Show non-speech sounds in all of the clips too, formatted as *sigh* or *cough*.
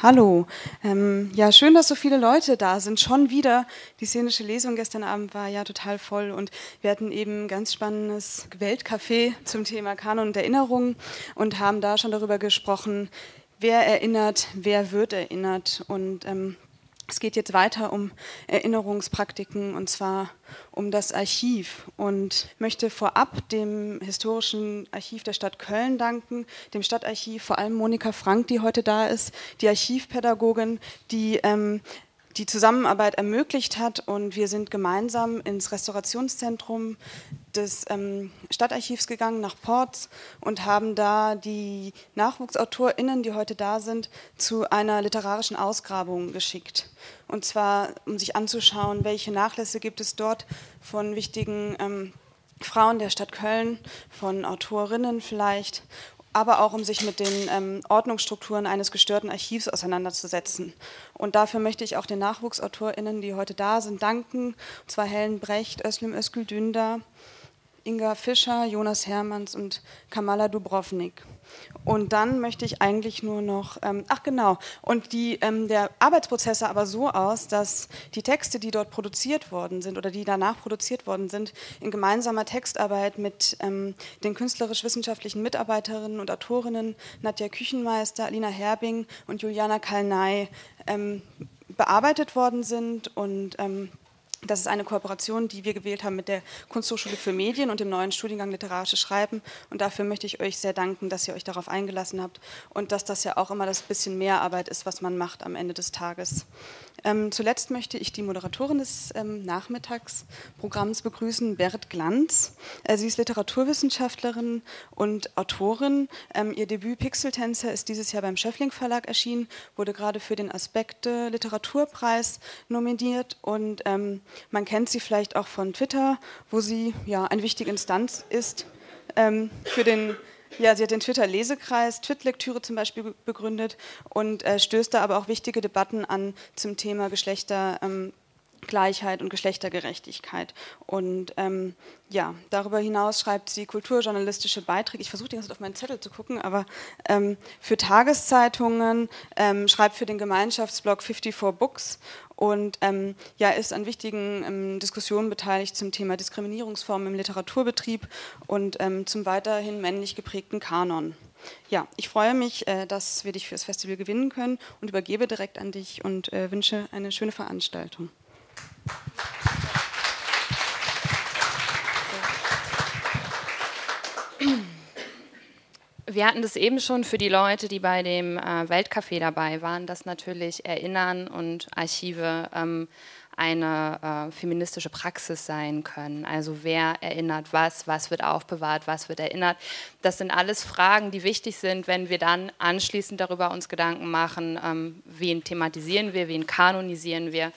Hallo. Ähm, ja, schön, dass so viele Leute da sind. Schon wieder. Die szenische Lesung gestern Abend war ja total voll und wir hatten eben ein ganz spannendes Weltcafé zum Thema Kanon und Erinnerung und haben da schon darüber gesprochen, wer erinnert, wer wird erinnert. Und ähm, es geht jetzt weiter um Erinnerungspraktiken und zwar um das Archiv. Und möchte vorab dem historischen Archiv der Stadt Köln danken, dem Stadtarchiv, vor allem Monika Frank, die heute da ist, die Archivpädagogin, die ähm, die Zusammenarbeit ermöglicht hat. Und wir sind gemeinsam ins Restaurationszentrum des ähm, Stadtarchivs gegangen, nach Ports, und haben da die NachwuchsautorInnen, die heute da sind, zu einer literarischen Ausgrabung geschickt. Und zwar, um sich anzuschauen, welche Nachlässe gibt es dort von wichtigen ähm, Frauen der Stadt Köln, von Autorinnen vielleicht aber auch um sich mit den ähm, Ordnungsstrukturen eines gestörten Archivs auseinanderzusetzen. Und dafür möchte ich auch den NachwuchsautorInnen, die heute da sind, danken. Und zwar Helen Brecht, Özlem Özgül Dündar, Inga Fischer, Jonas Hermanns und Kamala Dubrovnik. Und dann möchte ich eigentlich nur noch, ähm, ach genau, und die, ähm, der Arbeitsprozess sah aber so aus, dass die Texte, die dort produziert worden sind oder die danach produziert worden sind, in gemeinsamer Textarbeit mit ähm, den künstlerisch-wissenschaftlichen Mitarbeiterinnen und Autorinnen Nadja Küchenmeister, Alina Herbing und Juliana Kalnay ähm, bearbeitet worden sind und ähm, das ist eine Kooperation, die wir gewählt haben mit der Kunsthochschule für Medien und dem neuen Studiengang Literarisches Schreiben. Und dafür möchte ich euch sehr danken, dass ihr euch darauf eingelassen habt und dass das ja auch immer das bisschen mehr Arbeit ist, was man macht am Ende des Tages. Ähm, zuletzt möchte ich die Moderatorin des ähm, Nachmittagsprogramms begrüßen, Berit Glanz. Äh, sie ist Literaturwissenschaftlerin und Autorin. Ähm, ihr Debüt Pixeltänzer ist dieses Jahr beim Schöffling Verlag erschienen, wurde gerade für den Aspekte Literaturpreis nominiert und ähm, man kennt sie vielleicht auch von Twitter, wo sie ja eine wichtige Instanz ist ähm, für den ja, sie hat den Twitter-Lesekreis, Twit-Lektüre zum Beispiel begründet und äh, stößt da aber auch wichtige Debatten an zum Thema Geschlechtergleichheit ähm, und Geschlechtergerechtigkeit. Und ähm, ja, darüber hinaus schreibt sie kulturjournalistische Beiträge. Ich versuche die ganze Zeit auf meinen Zettel zu gucken, aber ähm, für Tageszeitungen, ähm, schreibt für den Gemeinschaftsblog 54 Books und ähm, ja, ist an wichtigen ähm, Diskussionen beteiligt zum Thema Diskriminierungsformen im Literaturbetrieb und ähm, zum weiterhin männlich geprägten Kanon. Ja, ich freue mich, äh, dass wir dich für das Festival gewinnen können und übergebe direkt an dich und äh, wünsche eine schöne Veranstaltung. Wir hatten das eben schon für die Leute, die bei dem äh, Weltcafé dabei waren, dass natürlich Erinnern und Archive ähm, eine äh, feministische Praxis sein können. Also wer erinnert was, was wird aufbewahrt, was wird erinnert. Das sind alles Fragen, die wichtig sind, wenn wir dann anschließend darüber uns Gedanken machen, ähm, wen thematisieren wir, wen kanonisieren wir.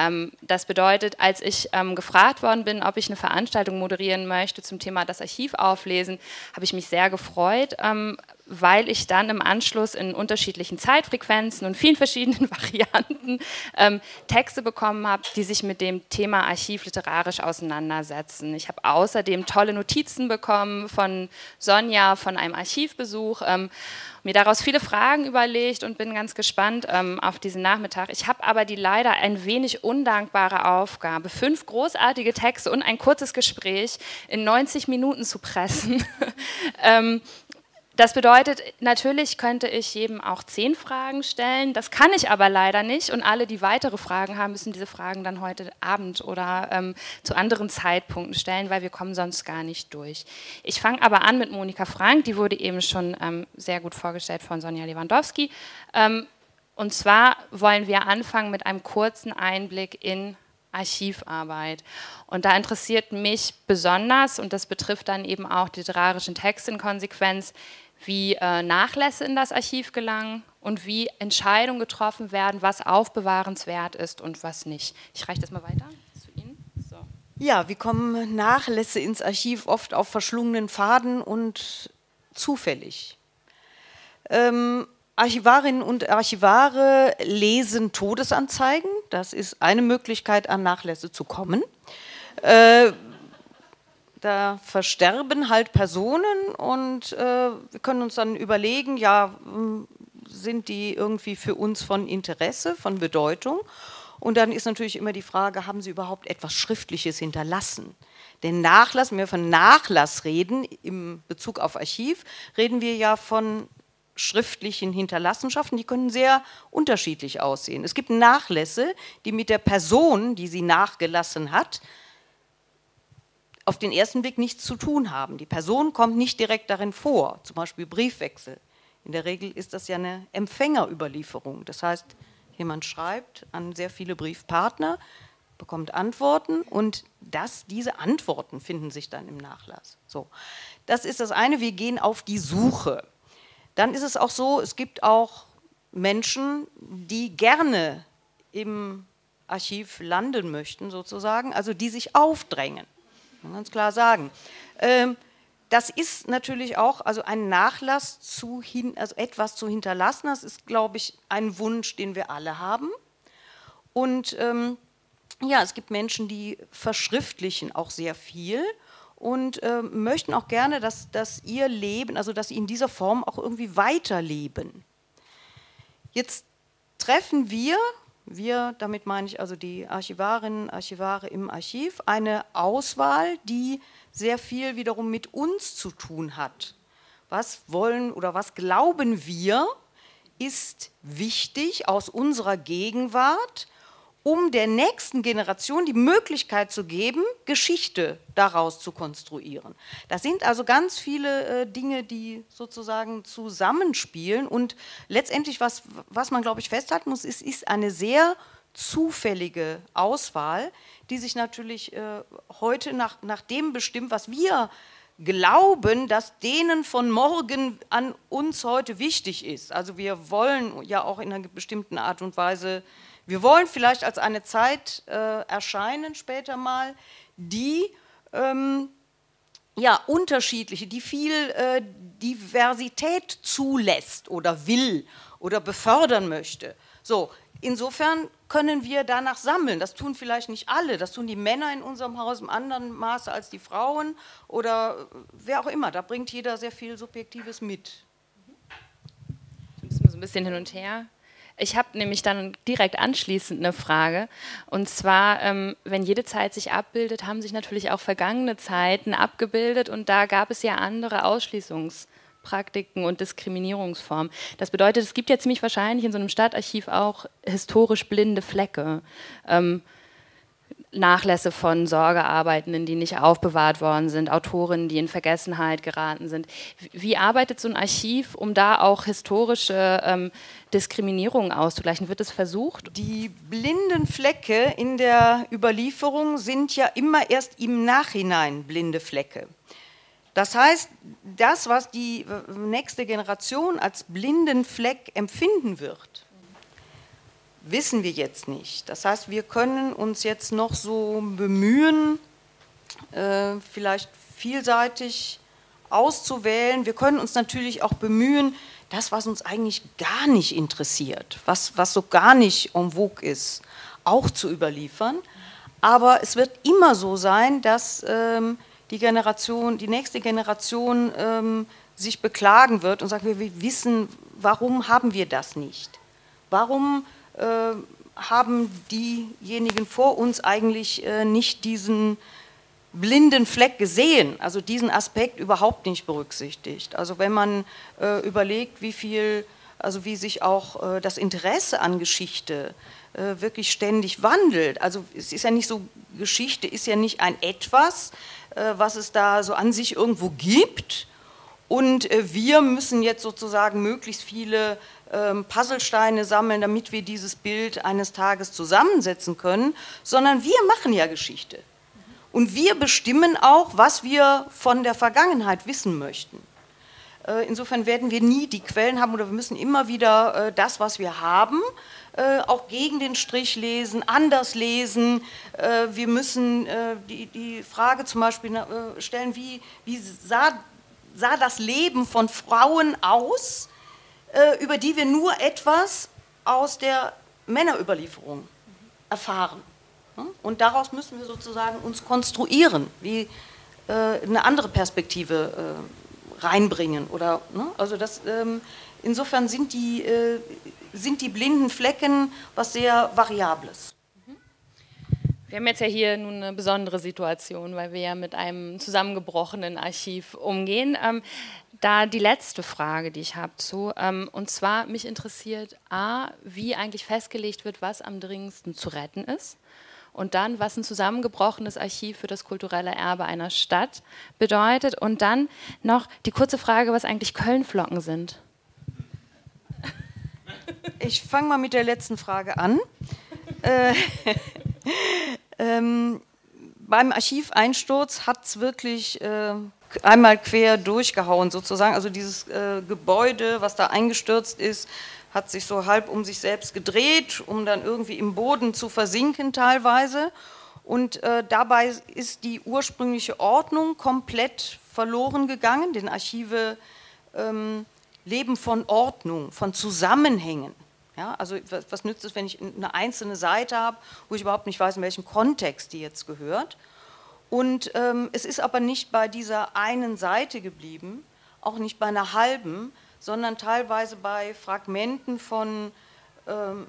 Ähm, das bedeutet, als ich ähm, gefragt worden bin, ob ich eine Veranstaltung moderieren möchte zum Thema das Archiv auflesen, habe ich mich sehr gefreut, ähm, weil ich dann im Anschluss in unterschiedlichen Zeitfrequenzen und vielen verschiedenen *laughs* Varianten ähm, Texte bekommen habe, die sich mit dem Thema Archiv literarisch auseinandersetzen. Ich habe außerdem tolle Notizen bekommen von Sonja von einem Archivbesuch, ähm, mir daraus viele Fragen überlegt und bin ganz gespannt ähm, auf diesen Nachmittag. Ich habe aber die leider ein wenig undankbare Aufgabe, fünf großartige Texte und ein kurzes Gespräch in 90 Minuten zu pressen. *laughs* ähm, das bedeutet, natürlich könnte ich jedem auch zehn Fragen stellen. Das kann ich aber leider nicht. Und alle, die weitere Fragen haben, müssen diese Fragen dann heute Abend oder ähm, zu anderen Zeitpunkten stellen, weil wir kommen sonst gar nicht durch. Ich fange aber an mit Monika Frank. Die wurde eben schon ähm, sehr gut vorgestellt von Sonja Lewandowski. Ähm, und zwar wollen wir anfangen mit einem kurzen Einblick in Archivarbeit. Und da interessiert mich besonders, und das betrifft dann eben auch literarischen Texte in Konsequenz, wie äh, Nachlässe in das Archiv gelangen und wie Entscheidungen getroffen werden, was aufbewahrenswert ist und was nicht. Ich reiche das mal weiter. So. Ja, wie kommen Nachlässe ins Archiv oft auf verschlungenen Faden und zufällig? Ähm, Archivarinnen und Archivare lesen Todesanzeigen. Das ist eine Möglichkeit, an Nachlässe zu kommen. Äh, da versterben halt Personen und äh, wir können uns dann überlegen, ja, hm, sind die irgendwie für uns von Interesse, von Bedeutung. Und dann ist natürlich immer die Frage, haben sie überhaupt etwas Schriftliches hinterlassen? Denn Nachlass, wenn wir von Nachlass reden, im Bezug auf Archiv, reden wir ja von schriftlichen Hinterlassenschaften, die können sehr unterschiedlich aussehen. Es gibt Nachlässe, die mit der Person, die sie nachgelassen hat, auf den ersten Blick nichts zu tun haben. Die Person kommt nicht direkt darin vor, zum Beispiel Briefwechsel. In der Regel ist das ja eine Empfängerüberlieferung. Das heißt, jemand schreibt an sehr viele Briefpartner, bekommt Antworten und das, diese Antworten finden sich dann im Nachlass. So, das ist das eine, wir gehen auf die Suche. Dann ist es auch so, es gibt auch Menschen, die gerne im Archiv landen möchten, sozusagen, also die sich aufdrängen. Kann man ganz klar sagen. Ähm, das ist natürlich auch, also ein Nachlass zu hin, also etwas zu hinterlassen, das ist, glaube ich, ein Wunsch, den wir alle haben. Und ähm, ja, es gibt Menschen, die verschriftlichen auch sehr viel und äh, möchten auch gerne, dass, dass ihr Leben, also dass sie in dieser Form auch irgendwie weiterleben. Jetzt treffen wir, wir, damit meine ich also die Archivarinnen, Archivare im Archiv, eine Auswahl, die sehr viel wiederum mit uns zu tun hat. Was wollen oder was glauben wir, ist wichtig aus unserer Gegenwart um der nächsten Generation die Möglichkeit zu geben, Geschichte daraus zu konstruieren. Das sind also ganz viele äh, Dinge, die sozusagen zusammenspielen und letztendlich, was, was man, glaube ich, festhalten muss, ist, ist eine sehr zufällige Auswahl, die sich natürlich äh, heute nach, nach dem bestimmt, was wir glauben, dass denen von morgen an uns heute wichtig ist. Also wir wollen ja auch in einer bestimmten Art und Weise wir wollen vielleicht als eine Zeit äh, erscheinen später mal, die ähm, ja, unterschiedliche, die viel äh, Diversität zulässt oder will oder befördern möchte. So, insofern können wir danach sammeln. Das tun vielleicht nicht alle, das tun die Männer in unserem Haus im anderen Maße als die Frauen oder wer auch immer. Da bringt jeder sehr viel Subjektives mit. So ein bisschen hin und her. Ich habe nämlich dann direkt anschließend eine Frage. Und zwar, ähm, wenn jede Zeit sich abbildet, haben sich natürlich auch vergangene Zeiten abgebildet und da gab es ja andere Ausschließungspraktiken und Diskriminierungsformen. Das bedeutet, es gibt ja ziemlich wahrscheinlich in so einem Stadtarchiv auch historisch blinde Flecke. Ähm, Nachlässe von Sorgearbeitenden, die nicht aufbewahrt worden sind, Autorinnen, die in Vergessenheit geraten sind. Wie arbeitet so ein Archiv, um da auch historische ähm, Diskriminierungen auszugleichen? Wird es versucht? Die blinden Flecke in der Überlieferung sind ja immer erst im Nachhinein blinde Flecke. Das heißt, das, was die äh, nächste Generation als blinden Fleck empfinden wird, wissen wir jetzt nicht. Das heißt, wir können uns jetzt noch so bemühen, äh, vielleicht vielseitig auszuwählen. Wir können uns natürlich auch bemühen, das, was uns eigentlich gar nicht interessiert, was, was so gar nicht en vogue ist, auch zu überliefern. Aber es wird immer so sein, dass ähm, die Generation, die nächste Generation ähm, sich beklagen wird und sagt, wir, wir wissen, warum haben wir das nicht? Warum haben diejenigen vor uns eigentlich äh, nicht diesen blinden Fleck gesehen, also diesen Aspekt überhaupt nicht berücksichtigt. Also wenn man äh, überlegt, wie viel, also wie sich auch äh, das Interesse an Geschichte äh, wirklich ständig wandelt. Also es ist ja nicht so, Geschichte ist ja nicht ein etwas, äh, was es da so an sich irgendwo gibt. Und wir müssen jetzt sozusagen möglichst viele Puzzlesteine sammeln, damit wir dieses Bild eines Tages zusammensetzen können, sondern wir machen ja Geschichte. Und wir bestimmen auch, was wir von der Vergangenheit wissen möchten. Äh, insofern werden wir nie die Quellen haben oder wir müssen immer wieder äh, das, was wir haben, äh, auch gegen den Strich lesen, anders lesen. Wir müssen die, die Frage zum Beispiel stellen, wie, wie sah, sah das Leben von Frauen aus über die wir nur etwas aus der Männerüberlieferung erfahren. Und daraus müssen wir sozusagen uns konstruieren, wie äh, eine andere Perspektive äh, reinbringen. Ne? Also das ähm, insofern sind die, äh, sind die blinden Flecken was sehr Variables. Wir haben jetzt ja hier nun eine besondere Situation, weil wir ja mit einem zusammengebrochenen Archiv umgehen. Ähm, da die letzte Frage, die ich habe zu, ähm, und zwar mich interessiert A, wie eigentlich festgelegt wird, was am dringendsten zu retten ist. Und dann, was ein zusammengebrochenes Archiv für das kulturelle Erbe einer Stadt bedeutet. Und dann noch die kurze Frage, was eigentlich Kölnflocken sind. Ich fange mal mit der letzten Frage an. Äh, ähm, beim Archiveinsturz hat es wirklich äh, einmal quer durchgehauen sozusagen. Also dieses äh, Gebäude, was da eingestürzt ist, hat sich so halb um sich selbst gedreht, um dann irgendwie im Boden zu versinken teilweise. Und äh, dabei ist die ursprüngliche Ordnung komplett verloren gegangen. Denn Archive ähm, leben von Ordnung, von Zusammenhängen. Ja, also was, was nützt es, wenn ich eine einzelne Seite habe, wo ich überhaupt nicht weiß, in welchem Kontext die jetzt gehört. Und ähm, es ist aber nicht bei dieser einen Seite geblieben, auch nicht bei einer halben, sondern teilweise bei Fragmenten von ähm,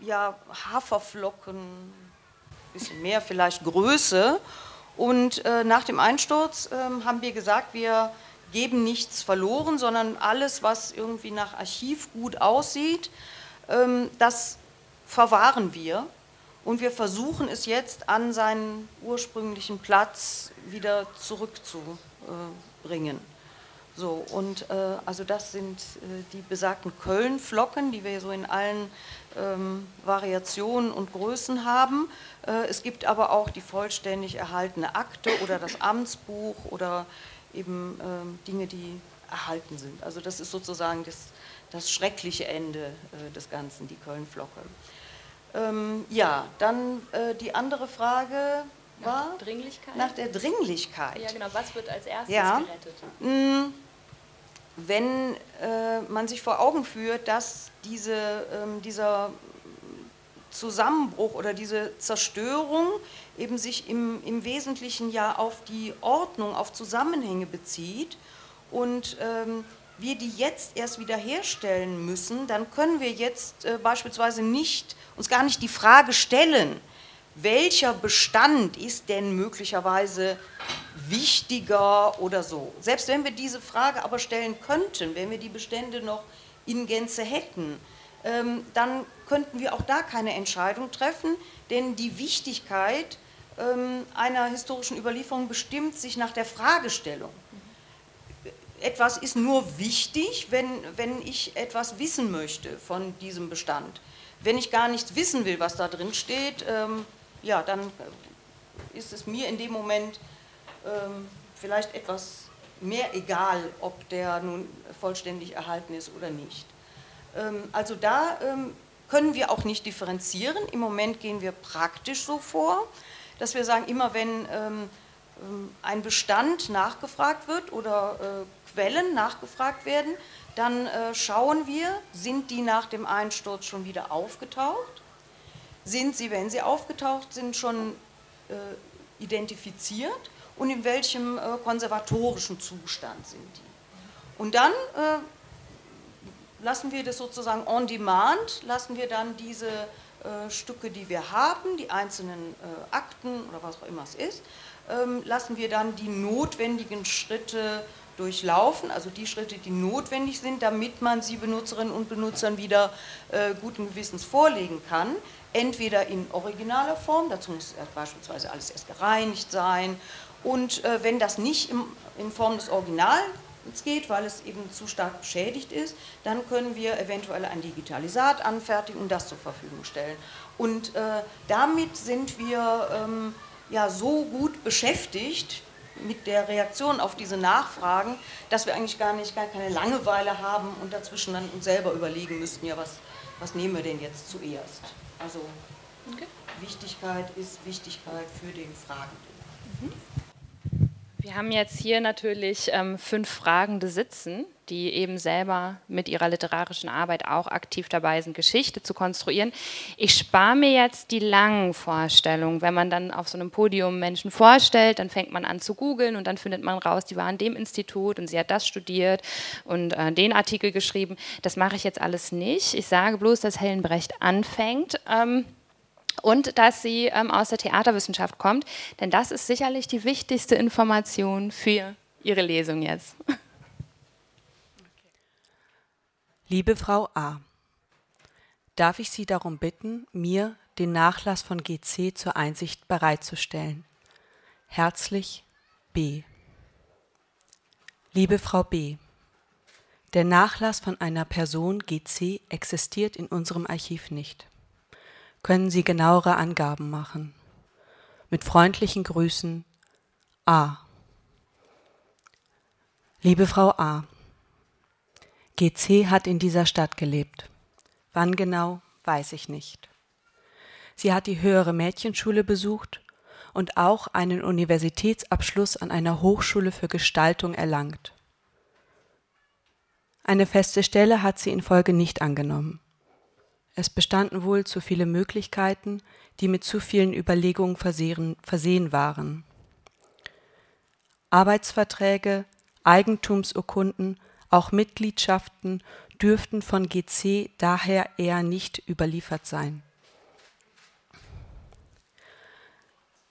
ja, Haferflocken, ein bisschen mehr vielleicht Größe. Und äh, nach dem Einsturz äh, haben wir gesagt, wir geben nichts verloren, sondern alles, was irgendwie nach Archivgut aussieht, das verwahren wir und wir versuchen es jetzt an seinen ursprünglichen Platz wieder zurückzubringen. So, und äh, also das sind äh, die besagten Köln-Flocken, die wir so in allen ähm, Variationen und Größen haben. Äh, es gibt aber auch die vollständig erhaltene Akte oder das Amtsbuch oder eben ähm, Dinge, die erhalten sind. Also das ist sozusagen das, das schreckliche Ende äh, des Ganzen, die Köln-Flocke. Ähm, ja, dann äh, die andere Frage war nach Dringlichkeit. Nach der Dringlichkeit. Ja, genau. Was wird als erstes ja. gerettet? Mm, wenn äh, man sich vor Augen führt, dass diese, ähm, dieser Zusammenbruch oder diese Zerstörung eben sich im, im Wesentlichen ja auf die Ordnung, auf Zusammenhänge bezieht und ähm, wir die jetzt erst wiederherstellen müssen, dann können wir jetzt äh, beispielsweise nicht, uns gar nicht die Frage stellen, welcher Bestand ist denn möglicherweise wichtiger oder so. Selbst wenn wir diese Frage aber stellen könnten, wenn wir die Bestände noch in Gänze hätten, ähm, dann könnten wir auch da keine Entscheidung treffen, denn die Wichtigkeit ähm, einer historischen Überlieferung bestimmt sich nach der Fragestellung etwas ist nur wichtig, wenn, wenn ich etwas wissen möchte von diesem Bestand. Wenn ich gar nicht wissen will, was da drin steht, ähm, ja, dann ist es mir in dem Moment ähm, vielleicht etwas mehr egal, ob der nun vollständig erhalten ist oder nicht. Ähm, also da ähm, können wir auch nicht differenzieren. Im Moment gehen wir praktisch so vor, dass wir sagen, immer wenn ähm, ähm, ein Bestand nachgefragt wird oder äh, Quellen nachgefragt werden, dann äh, schauen wir, sind die nach dem Einsturz schon wieder aufgetaucht? Sind sie, wenn sie aufgetaucht sind, schon äh, identifiziert? Und in welchem äh, konservatorischen Zustand sind die? Und dann äh, lassen wir das sozusagen on demand, lassen wir dann diese äh, Stücke, die wir haben, die einzelnen äh, Akten oder was auch immer es ist, ähm, lassen wir dann die notwendigen Schritte durchlaufen, also die Schritte, die notwendig sind, damit man sie Benutzerinnen und Benutzern wieder äh, guten Gewissens vorlegen kann. Entweder in originaler Form, dazu muss beispielsweise alles erst gereinigt sein, und äh, wenn das nicht im, in Form des Originals geht, weil es eben zu stark beschädigt ist, dann können wir eventuell ein Digitalisat anfertigen und das zur Verfügung stellen. Und äh, damit sind wir ähm, ja so gut beschäftigt, mit der Reaktion auf diese Nachfragen, dass wir eigentlich gar nicht gar keine Langeweile haben und dazwischen dann uns selber überlegen müssten, ja, was, was nehmen wir denn jetzt zuerst? Also okay. Wichtigkeit ist Wichtigkeit für den Fragenden. Mhm. Wir haben jetzt hier natürlich ähm, fünf Fragende sitzen, die eben selber mit ihrer literarischen Arbeit auch aktiv dabei sind, Geschichte zu konstruieren. Ich spare mir jetzt die langen Vorstellungen. Wenn man dann auf so einem Podium Menschen vorstellt, dann fängt man an zu googeln und dann findet man raus, die war an dem Institut und sie hat das studiert und äh, den Artikel geschrieben. Das mache ich jetzt alles nicht. Ich sage bloß, dass Helen Brecht anfängt. Ähm, und dass sie ähm, aus der Theaterwissenschaft kommt, denn das ist sicherlich die wichtigste Information für Ihre Lesung jetzt. *laughs* Liebe Frau A., darf ich Sie darum bitten, mir den Nachlass von GC zur Einsicht bereitzustellen? Herzlich B. Liebe Frau B., der Nachlass von einer Person GC existiert in unserem Archiv nicht können Sie genauere Angaben machen. Mit freundlichen Grüßen A. Liebe Frau A. GC hat in dieser Stadt gelebt. Wann genau, weiß ich nicht. Sie hat die höhere Mädchenschule besucht und auch einen Universitätsabschluss an einer Hochschule für Gestaltung erlangt. Eine feste Stelle hat sie in Folge nicht angenommen. Es bestanden wohl zu viele Möglichkeiten, die mit zu vielen Überlegungen versehen, versehen waren. Arbeitsverträge, Eigentumsurkunden, auch Mitgliedschaften dürften von GC daher eher nicht überliefert sein.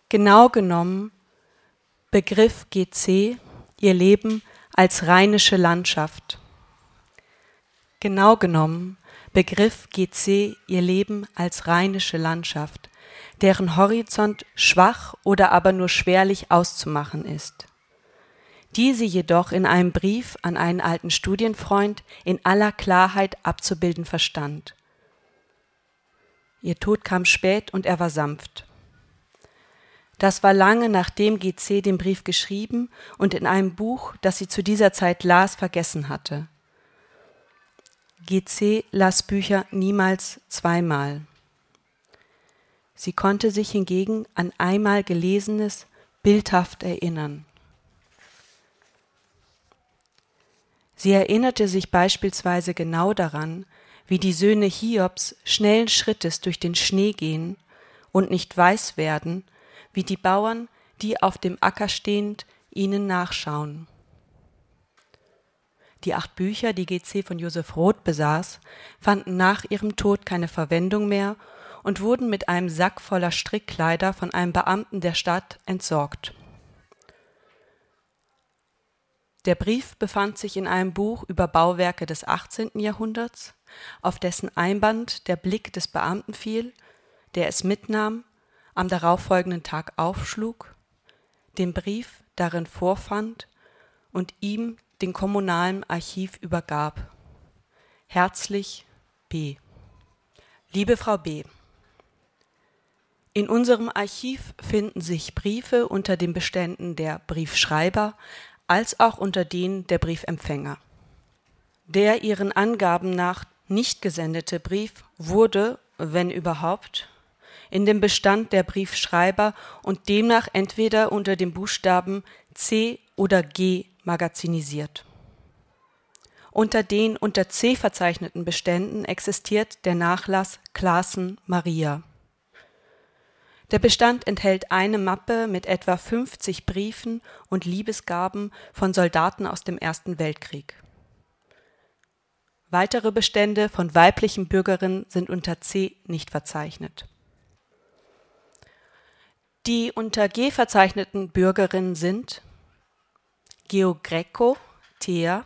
Genau genommen begriff GC ihr Leben als rheinische Landschaft. Genau genommen begriff GC ihr Leben als rheinische Landschaft, deren Horizont schwach oder aber nur schwerlich auszumachen ist. Diese jedoch in einem Brief an einen alten Studienfreund in aller Klarheit abzubilden verstand. Ihr Tod kam spät und er war sanft. Das war lange nachdem GC den Brief geschrieben und in einem Buch, das sie zu dieser Zeit las, vergessen hatte. GC las Bücher niemals zweimal. Sie konnte sich hingegen an einmal Gelesenes bildhaft erinnern. Sie erinnerte sich beispielsweise genau daran, wie die Söhne Hiobs schnellen Schrittes durch den Schnee gehen und nicht weiß werden, wie die Bauern, die auf dem Acker stehend, ihnen nachschauen. Die acht Bücher, die GC von Josef Roth besaß, fanden nach ihrem Tod keine Verwendung mehr und wurden mit einem Sack voller Strickkleider von einem Beamten der Stadt entsorgt. Der Brief befand sich in einem Buch über Bauwerke des 18. Jahrhunderts, auf dessen Einband der Blick des Beamten fiel, der es mitnahm, am darauffolgenden Tag aufschlug, den Brief darin vorfand und ihm den kommunalen Archiv übergab. Herzlich B. Liebe Frau B. In unserem Archiv finden sich Briefe unter den Beständen der Briefschreiber als auch unter denen der Briefempfänger. Der ihren Angaben nach nicht gesendete Brief wurde, wenn überhaupt, in dem Bestand der Briefschreiber und demnach entweder unter dem Buchstaben C oder G magazinisiert. Unter den unter C verzeichneten Beständen existiert der Nachlass Klaassen Maria. Der Bestand enthält eine Mappe mit etwa 50 Briefen und Liebesgaben von Soldaten aus dem Ersten Weltkrieg. Weitere Bestände von weiblichen Bürgerinnen sind unter C nicht verzeichnet. Die unter G verzeichneten Bürgerinnen sind Geo Greco, Thea,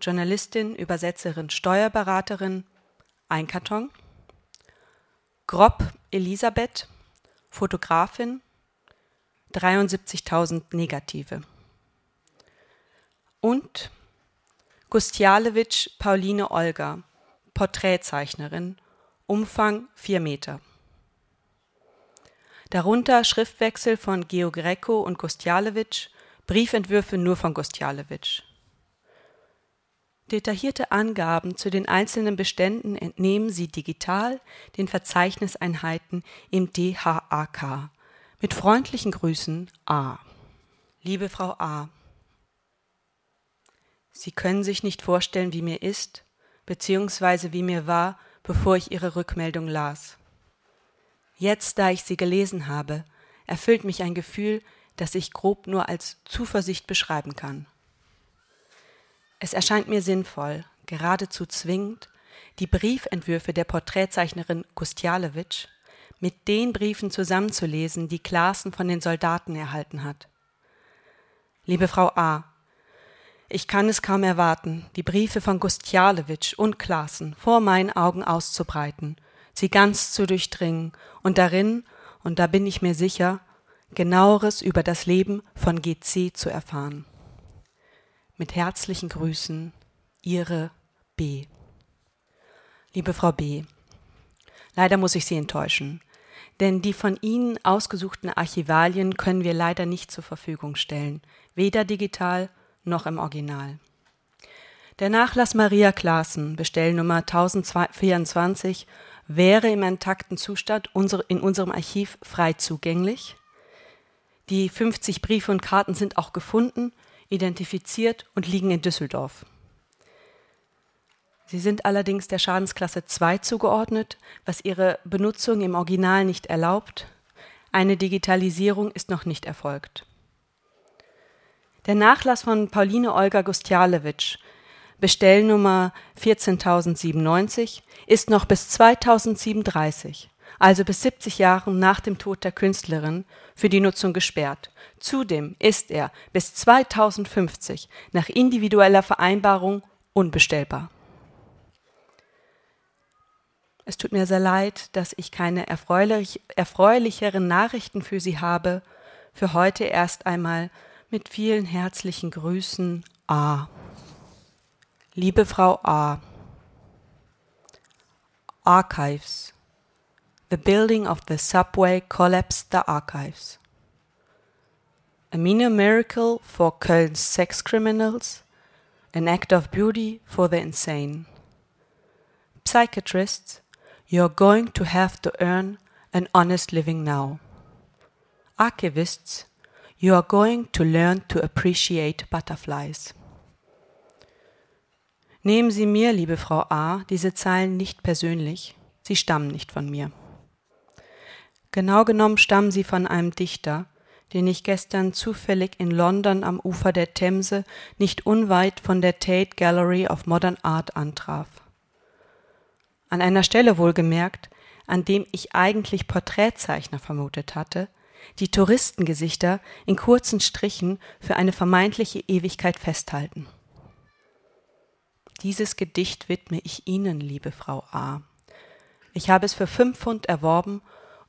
Journalistin, Übersetzerin, Steuerberaterin, ein Karton. Grob Elisabeth, Fotografin, 73.000 Negative. Und Gustjalewitsch Pauline Olga, Porträtzeichnerin, Umfang 4 Meter. Darunter Schriftwechsel von Geo Greco und Gustjalewitsch, Briefentwürfe nur von Gostjalewitsch. Detaillierte Angaben zu den einzelnen Beständen entnehmen Sie digital den Verzeichniseinheiten im DHAK. Mit freundlichen Grüßen A. Liebe Frau A. Sie können sich nicht vorstellen, wie mir ist, beziehungsweise wie mir war, bevor ich Ihre Rückmeldung las. Jetzt, da ich sie gelesen habe, erfüllt mich ein Gefühl, das ich grob nur als Zuversicht beschreiben kann. Es erscheint mir sinnvoll, geradezu zwingend, die Briefentwürfe der Porträtzeichnerin Gustjalewitsch mit den Briefen zusammenzulesen, die Klaassen von den Soldaten erhalten hat. Liebe Frau A., ich kann es kaum erwarten, die Briefe von Gustjalewitsch und Klaassen vor meinen Augen auszubreiten, sie ganz zu durchdringen und darin, und da bin ich mir sicher, genaueres über das Leben von GC zu erfahren. Mit herzlichen Grüßen, Ihre B. Liebe Frau B., leider muss ich Sie enttäuschen, denn die von Ihnen ausgesuchten Archivalien können wir leider nicht zur Verfügung stellen, weder digital noch im Original. Der Nachlass Maria Klaassen, Bestellnummer 1024, wäre im intakten Zustand in unserem Archiv frei zugänglich. Die 50 Briefe und Karten sind auch gefunden, identifiziert und liegen in Düsseldorf. Sie sind allerdings der Schadensklasse 2 zugeordnet, was ihre Benutzung im Original nicht erlaubt. Eine Digitalisierung ist noch nicht erfolgt. Der Nachlass von Pauline Olga Gustjalewitsch, Bestellnummer 14097, ist noch bis 2037, also bis 70 Jahre nach dem Tod der Künstlerin, für die Nutzung gesperrt. Zudem ist er bis 2050 nach individueller Vereinbarung unbestellbar. Es tut mir sehr leid, dass ich keine erfreulich, erfreulicheren Nachrichten für Sie habe. Für heute erst einmal mit vielen herzlichen Grüßen A. Liebe Frau A. Archives. The building of the subway collapsed the archives. A minor miracle for Köln's sex criminals, an act of beauty for the insane. Psychiatrists, you're going to have to earn an honest living now. Archivists, You are going to learn to appreciate butterflies. Nehmen Sie mir, liebe Frau A., diese Zeilen nicht persönlich. Sie stammen nicht von mir. Genau genommen stammen sie von einem Dichter, den ich gestern zufällig in London am Ufer der Themse nicht unweit von der Tate Gallery of Modern Art antraf. An einer Stelle wohlgemerkt, an dem ich eigentlich Porträtzeichner vermutet hatte, die Touristengesichter in kurzen Strichen für eine vermeintliche Ewigkeit festhalten. Dieses Gedicht widme ich Ihnen, liebe Frau A. Ich habe es für fünf Pfund erworben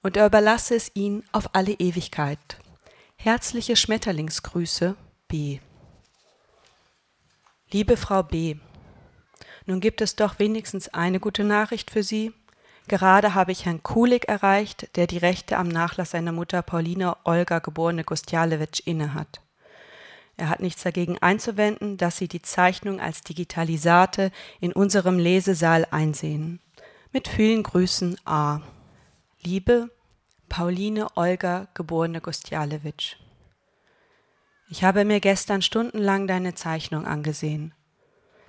und überlasse es Ihnen auf alle Ewigkeit. Herzliche Schmetterlingsgrüße, B. Liebe Frau B. Nun gibt es doch wenigstens eine gute Nachricht für Sie. Gerade habe ich Herrn Kulik erreicht, der die Rechte am Nachlass seiner Mutter Pauline Olga geborene Gostjalewitsch innehat. Er hat nichts dagegen einzuwenden, dass Sie die Zeichnung als Digitalisate in unserem Lesesaal einsehen. Mit vielen Grüßen A. Liebe Pauline Olga geborene Gostjalewitsch. Ich habe mir gestern stundenlang deine Zeichnung angesehen.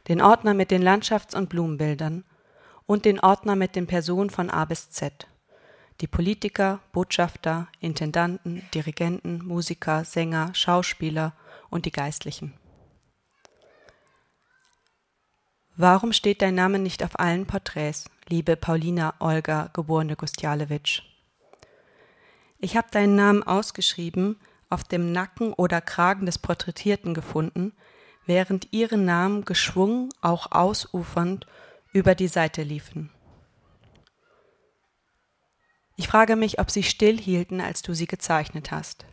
Den Ordner mit den Landschafts- und Blumenbildern und den Ordner mit den Personen von A bis Z. Die Politiker, Botschafter, Intendanten, Dirigenten, Musiker, Sänger, Schauspieler und die Geistlichen. Warum steht dein Name nicht auf allen Porträts, liebe Paulina Olga, geborene Gustjalewitsch? Ich habe deinen Namen ausgeschrieben, auf dem Nacken oder Kragen des Porträtierten gefunden, während ihre Namen geschwungen, auch ausufernd über die Seite liefen. Ich frage mich, ob sie stillhielten, als du sie gezeichnet hast.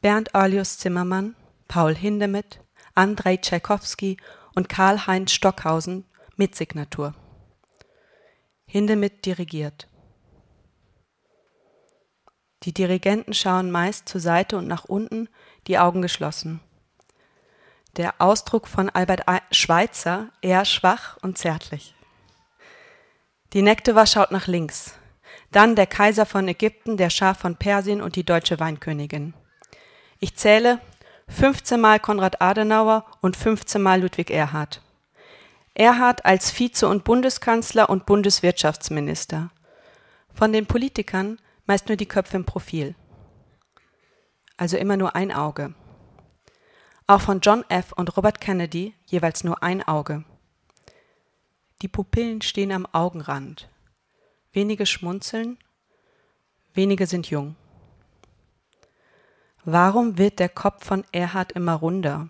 Bernd Arlius Zimmermann, Paul Hindemith, Andrei Tschaikowski und Karl-Heinz Stockhausen mit Signatur. Hindemith dirigiert. Die Dirigenten schauen meist zur Seite und nach unten, die Augen geschlossen der Ausdruck von Albert Schweitzer eher schwach und zärtlich. Die Nektewa schaut nach links. Dann der Kaiser von Ägypten, der Schah von Persien und die deutsche Weinkönigin. Ich zähle 15 Mal Konrad Adenauer und 15 Mal Ludwig Erhard. Erhard als Vize- und Bundeskanzler und Bundeswirtschaftsminister. Von den Politikern meist nur die Köpfe im Profil. Also immer nur ein Auge. Auch von John F. und Robert Kennedy jeweils nur ein Auge. Die Pupillen stehen am Augenrand. Wenige schmunzeln, wenige sind jung. Warum wird der Kopf von Erhard immer runder?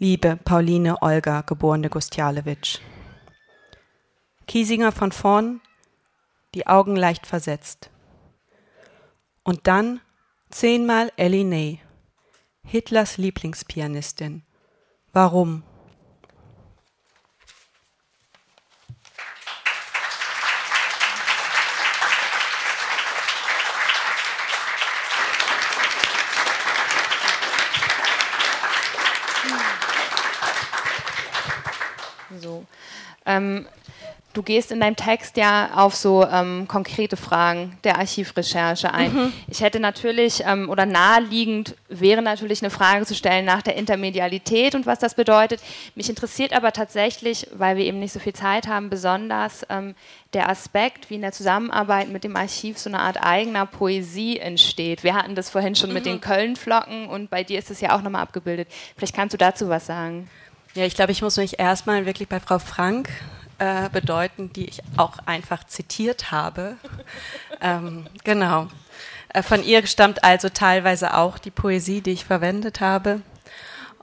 Liebe Pauline Olga, geborene Gustjalewitsch. Kiesinger von vorn, die Augen leicht versetzt. Und dann zehnmal Ellie Ney, Hitlers Lieblingspianistin. Warum? So. Ähm, du gehst in deinem Text ja auf so ähm, konkrete Fragen der Archivrecherche ein. Mhm. Ich hätte natürlich, ähm, oder naheliegend wäre natürlich eine Frage zu stellen nach der Intermedialität und was das bedeutet. Mich interessiert aber tatsächlich, weil wir eben nicht so viel Zeit haben, besonders ähm, der Aspekt, wie in der Zusammenarbeit mit dem Archiv so eine Art eigener Poesie entsteht. Wir hatten das vorhin schon mhm. mit den Köln-Flocken und bei dir ist es ja auch nochmal abgebildet. Vielleicht kannst du dazu was sagen. Ja, ich glaube, ich muss mich erstmal wirklich bei Frau Frank äh, bedeuten, die ich auch einfach zitiert habe. *laughs* ähm, genau. Äh, von ihr stammt also teilweise auch die Poesie, die ich verwendet habe.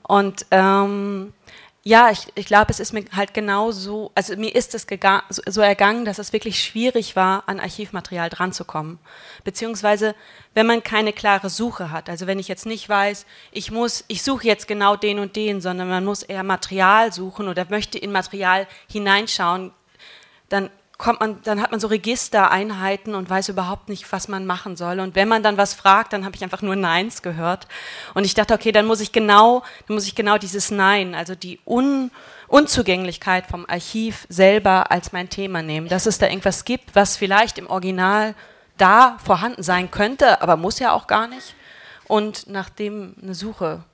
Und ähm, ja, ich, ich glaube, es ist mir halt genau so, also mir ist es so, ergangen, dass es wirklich schwierig war, an Archivmaterial dranzukommen. Beziehungsweise, wenn man keine klare Suche hat, also wenn ich jetzt nicht weiß, ich muss, ich suche jetzt genau den und den, sondern man muss eher Material suchen oder möchte in Material hineinschauen, dann kommt man, dann hat man so Registereinheiten und weiß überhaupt nicht, was man machen soll. Und wenn man dann was fragt, dann habe ich einfach nur Neins gehört. Und ich dachte, okay, dann muss ich genau, dann muss ich genau dieses Nein, also die Un Unzugänglichkeit vom Archiv selber als mein Thema nehmen. Dass es da irgendwas gibt, was vielleicht im Original da vorhanden sein könnte, aber muss ja auch gar nicht. Und nachdem eine Suche,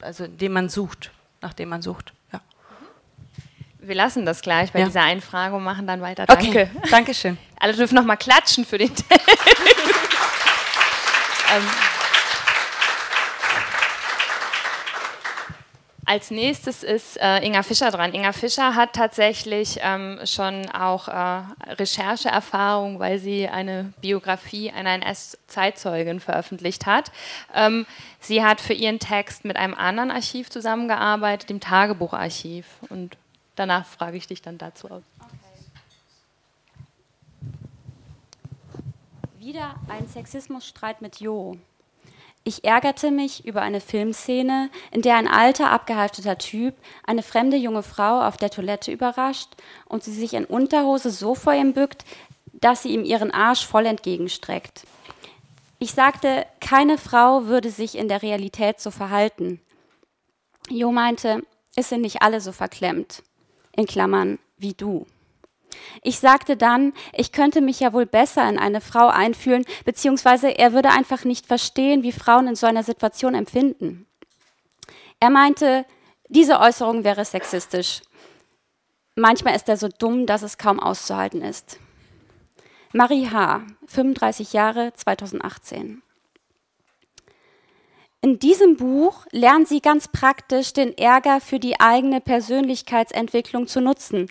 also dem man sucht, nachdem man sucht wir lassen das gleich bei ja. dieser Einfrage und machen dann weiter. Danke. Okay. Dankeschön. *laughs* Alle dürfen noch mal klatschen für den *laughs* Text. ähm, Als nächstes ist äh, Inga Fischer dran. Inga Fischer hat tatsächlich ähm, schon auch äh, Rechercheerfahrung, weil sie eine Biografie einer NS-Zeitzeugin veröffentlicht hat. Ähm, sie hat für ihren Text mit einem anderen Archiv zusammengearbeitet, dem Tagebucharchiv. Und danach frage ich dich dann dazu aus. Wieder ein Sexismusstreit mit Jo. Ich ärgerte mich über eine Filmszene, in der ein alter, abgehalfteter Typ eine fremde junge Frau auf der Toilette überrascht und sie sich in Unterhose so vor ihm bückt, dass sie ihm ihren Arsch voll entgegenstreckt. Ich sagte, keine Frau würde sich in der Realität so verhalten. Jo meinte, es sind nicht alle so verklemmt in Klammern wie du. Ich sagte dann, ich könnte mich ja wohl besser in eine Frau einfühlen, beziehungsweise er würde einfach nicht verstehen, wie Frauen in so einer Situation empfinden. Er meinte, diese Äußerung wäre sexistisch. Manchmal ist er so dumm, dass es kaum auszuhalten ist. Marie H., 35 Jahre, 2018. In diesem Buch lernen Sie ganz praktisch den Ärger für die eigene Persönlichkeitsentwicklung zu nutzen.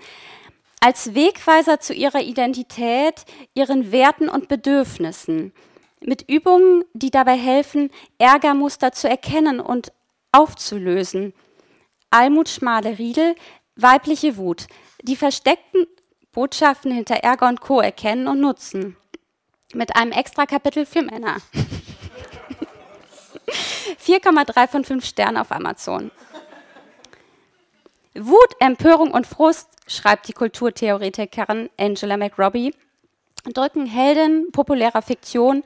Als Wegweiser zu Ihrer Identität, Ihren Werten und Bedürfnissen. Mit Übungen, die dabei helfen, Ärgermuster zu erkennen und aufzulösen. Almut Schmale-Riedel, weibliche Wut. Die versteckten Botschaften hinter Ärger und Co. erkennen und nutzen. Mit einem extra Kapitel für Männer. *laughs* 4,3 von 5 Sternen auf Amazon. Wut, Empörung und Frust, schreibt die Kulturtheoretikerin Angela McRobbie, drücken Helden populärer Fiktion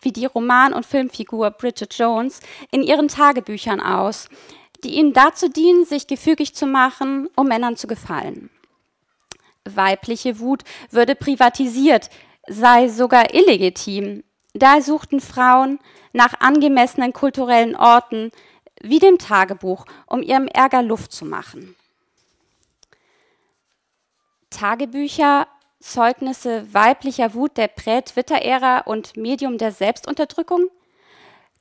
wie die Roman- und Filmfigur Bridget Jones in ihren Tagebüchern aus, die ihnen dazu dienen, sich gefügig zu machen, um Männern zu gefallen. Weibliche Wut würde privatisiert, sei sogar illegitim, Da suchten Frauen nach angemessenen kulturellen Orten, wie dem Tagebuch, um ihrem Ärger Luft zu machen. Tagebücher, Zeugnisse weiblicher Wut der Prä-Twitter-Ära und Medium der Selbstunterdrückung?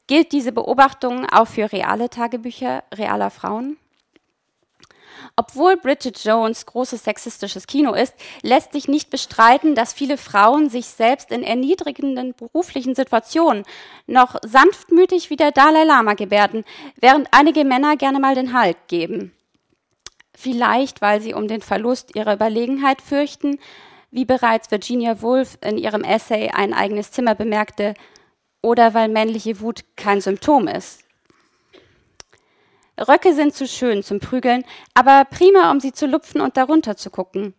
Gilt diese Beobachtung auch für reale Tagebücher realer Frauen? Obwohl Bridget Jones großes sexistisches Kino ist, lässt sich nicht bestreiten, dass viele Frauen sich selbst in erniedrigenden beruflichen Situationen noch sanftmütig wie der Dalai Lama gebärden, während einige Männer gerne mal den Halt geben. Vielleicht, weil sie um den Verlust ihrer Überlegenheit fürchten, wie bereits Virginia Woolf in ihrem Essay Ein eigenes Zimmer bemerkte, oder weil männliche Wut kein Symptom ist. Röcke sind zu schön zum Prügeln, aber prima, um sie zu lupfen und darunter zu gucken.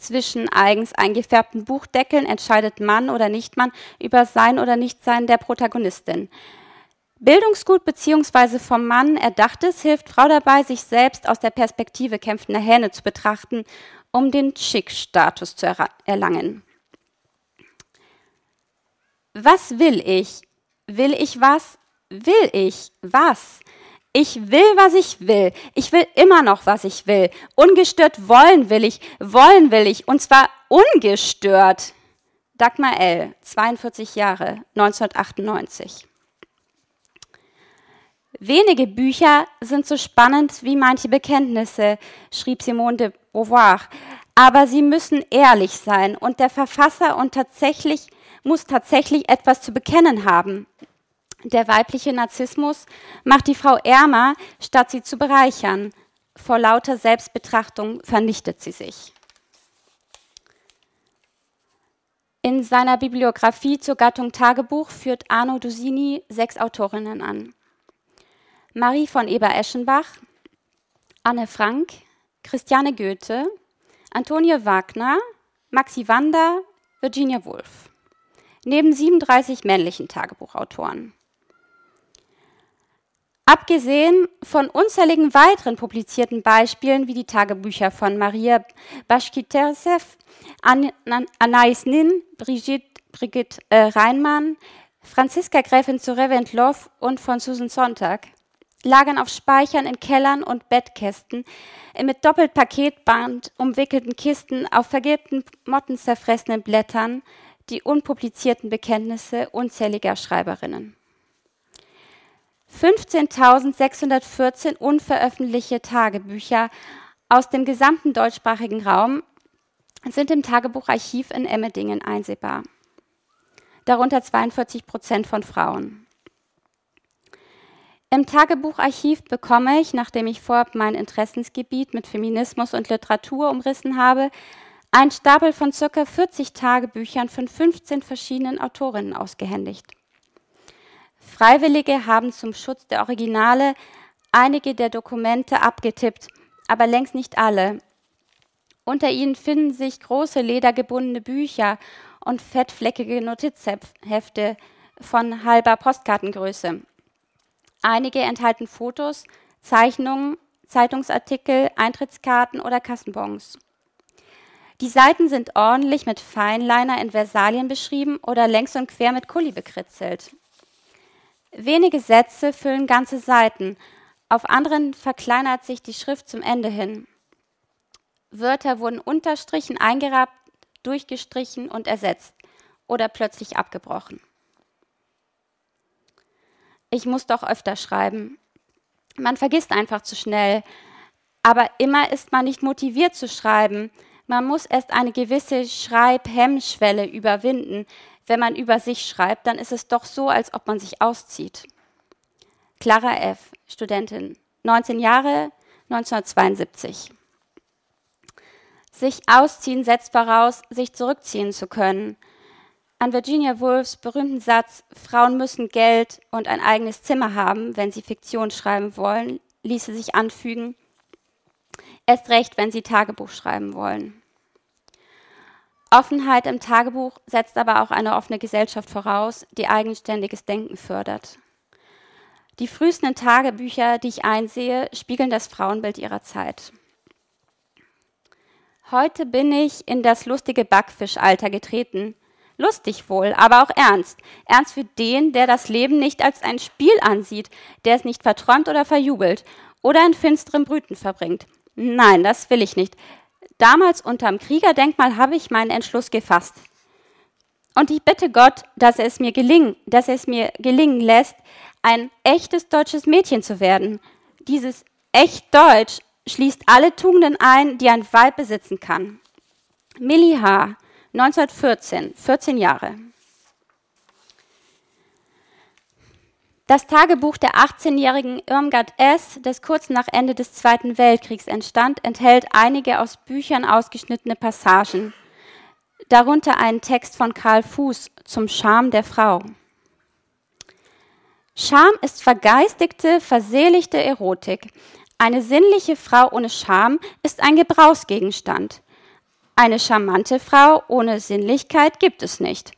Zwischen eigens eingefärbten Buchdeckeln entscheidet Mann oder Nichtmann über sein oder Nichtsein der Protagonistin. Bildungsgut bzw. vom Mann erdachtes hilft Frau dabei, sich selbst aus der Perspektive kämpfender Hähne zu betrachten, um den Schick-Status zu erlangen. Was will ich? Will ich was? Will ich was? Ich will, was ich will. Ich will immer noch, was ich will. Ungestört wollen will ich. Wollen will ich. Und zwar ungestört. Dagmar L., 42 Jahre, 1998. Wenige Bücher sind so spannend wie manche Bekenntnisse, schrieb Simone de Beauvoir. Aber sie müssen ehrlich sein und der Verfasser und tatsächlich, muss tatsächlich etwas zu bekennen haben. Der weibliche Narzissmus macht die Frau ärmer, statt sie zu bereichern. Vor lauter Selbstbetrachtung vernichtet sie sich. In seiner Bibliografie zur Gattung Tagebuch führt Arno Dusini sechs Autorinnen an. Marie von Eber-Eschenbach, Anne Frank, Christiane Goethe, Antonie Wagner, Maxi Wander, Virginia Woolf. Neben 37 männlichen Tagebuchautoren. Abgesehen von unzähligen weiteren publizierten Beispielen wie die Tagebücher von Maria Bashkitersev, Anais Nin, Brigitte, Brigitte äh, Reinmann, Franziska Gräfin zu Reventlow und von Susan Sonntag, lagern auf Speichern in Kellern und Bettkästen, mit doppelt Paketband umwickelten Kisten auf vergilbten, mottenzerfressenen Blättern die unpublizierten Bekenntnisse unzähliger Schreiberinnen. 15.614 unveröffentlichte Tagebücher aus dem gesamten deutschsprachigen Raum sind im Tagebucharchiv in Emmendingen einsehbar. Darunter 42 Prozent von Frauen. Im Tagebucharchiv bekomme ich, nachdem ich vorab mein Interessensgebiet mit Feminismus und Literatur umrissen habe, einen Stapel von ca. 40 Tagebüchern von 15 verschiedenen Autorinnen ausgehändigt. Freiwillige haben zum Schutz der Originale einige der Dokumente abgetippt, aber längst nicht alle. Unter ihnen finden sich große ledergebundene Bücher und fettfleckige Notizhefte von halber Postkartengröße. Einige enthalten Fotos, Zeichnungen, Zeitungsartikel, Eintrittskarten oder Kassenbons. Die Seiten sind ordentlich mit Feinliner in Versalien beschrieben oder längs und quer mit Kuli bekritzelt. Wenige Sätze füllen ganze Seiten, auf anderen verkleinert sich die Schrift zum Ende hin. Wörter wurden unterstrichen, eingerabt, durchgestrichen und ersetzt oder plötzlich abgebrochen. Ich muss doch öfter schreiben. Man vergisst einfach zu schnell. Aber immer ist man nicht motiviert zu schreiben. Man muss erst eine gewisse Schreibhemmschwelle überwinden, wenn man über sich schreibt, dann ist es doch so, als ob man sich auszieht. Clara F., Studentin, 19 Jahre, 1972. Sich ausziehen setzt voraus, sich zurückziehen zu können. An Virginia Woolfs berühmten Satz, Frauen müssen Geld und ein eigenes Zimmer haben, wenn sie Fiktion schreiben wollen, ließe sich anfügen, erst recht, wenn sie Tagebuch schreiben wollen. Offenheit im Tagebuch setzt aber auch eine offene Gesellschaft voraus, die eigenständiges Denken fördert. Die frühesten Tagebücher, die ich einsehe, spiegeln das Frauenbild ihrer Zeit. Heute bin ich in das lustige Backfischalter getreten. Lustig wohl, aber auch ernst. Ernst für den, der das Leben nicht als ein Spiel ansieht, der es nicht verträumt oder verjubelt oder in finsterem Brüten verbringt. Nein, das will ich nicht. Damals unterm Kriegerdenkmal habe ich meinen Entschluss gefasst. Und ich bitte Gott, dass es mir gelingen, dass es mir gelingen lässt, ein echtes deutsches Mädchen zu werden. Dieses echt Deutsch schließt alle Tugenden ein, die ein Weib besitzen kann. Millie H., 1914, 14 Jahre. Das Tagebuch der 18-jährigen Irmgard S., das kurz nach Ende des Zweiten Weltkriegs entstand, enthält einige aus Büchern ausgeschnittene Passagen, darunter einen Text von Karl Fuß zum Scham der Frau. Scham ist vergeistigte, verseligte Erotik. Eine sinnliche Frau ohne Scham ist ein Gebrauchsgegenstand. Eine charmante Frau ohne Sinnlichkeit gibt es nicht.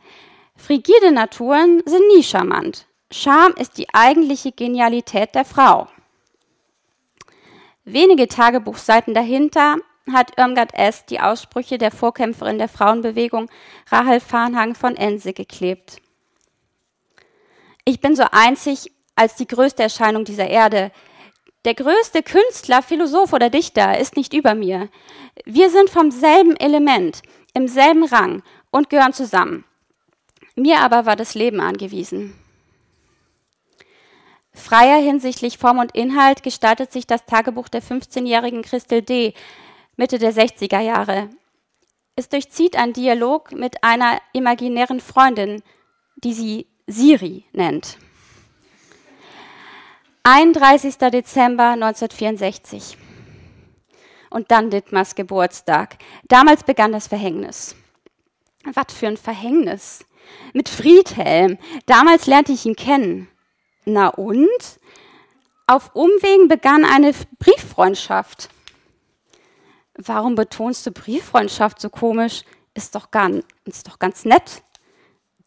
Frigide Naturen sind nie charmant. Scham ist die eigentliche Genialität der Frau. Wenige Tagebuchseiten dahinter hat Irmgard S. die Aussprüche der Vorkämpferin der Frauenbewegung Rahel Farnhagen von Ense geklebt. Ich bin so einzig als die größte Erscheinung dieser Erde. Der größte Künstler, Philosoph oder Dichter ist nicht über mir. Wir sind vom selben Element, im selben Rang und gehören zusammen. Mir aber war das Leben angewiesen. Freier hinsichtlich Form und Inhalt gestaltet sich das Tagebuch der 15-jährigen Christel D. Mitte der 60er Jahre. Es durchzieht ein Dialog mit einer imaginären Freundin, die sie Siri nennt. 31. Dezember 1964. Und dann Dittmars Geburtstag. Damals begann das Verhängnis. Was für ein Verhängnis. Mit Friedhelm. Damals lernte ich ihn kennen. Na und? Auf Umwegen begann eine Brieffreundschaft. Warum betonst du Brieffreundschaft so komisch? Ist doch, ganz, ist doch ganz nett.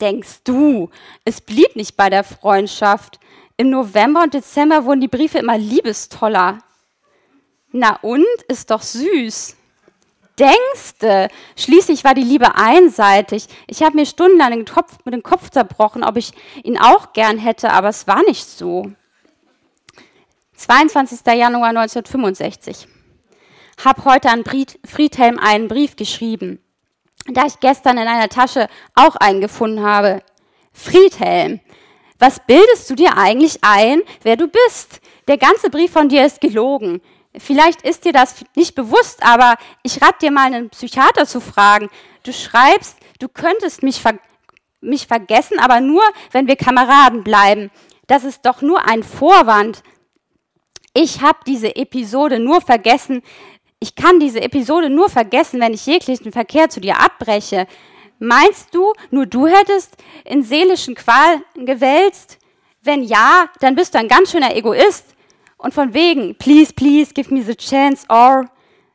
Denkst du, es blieb nicht bei der Freundschaft. Im November und Dezember wurden die Briefe immer liebestoller. Na und? Ist doch süß. Denkste, schließlich war die Liebe einseitig. Ich habe mir stundenlang den Kopf, mit dem Kopf zerbrochen, ob ich ihn auch gern hätte, aber es war nicht so. 22. Januar 1965. Hab heute an Friedhelm einen Brief geschrieben, da ich gestern in einer Tasche auch einen gefunden habe. Friedhelm, was bildest du dir eigentlich ein, wer du bist? Der ganze Brief von dir ist gelogen. Vielleicht ist dir das nicht bewusst, aber ich rate dir mal, einen Psychiater zu fragen. Du schreibst, du könntest mich, ver mich vergessen, aber nur, wenn wir Kameraden bleiben. Das ist doch nur ein Vorwand. Ich habe diese Episode nur vergessen. Ich kann diese Episode nur vergessen, wenn ich jeglichen Verkehr zu dir abbreche. Meinst du, nur du hättest in seelischen Qualen gewälzt? Wenn ja, dann bist du ein ganz schöner Egoist. Und von wegen, please, please, give me the chance, or,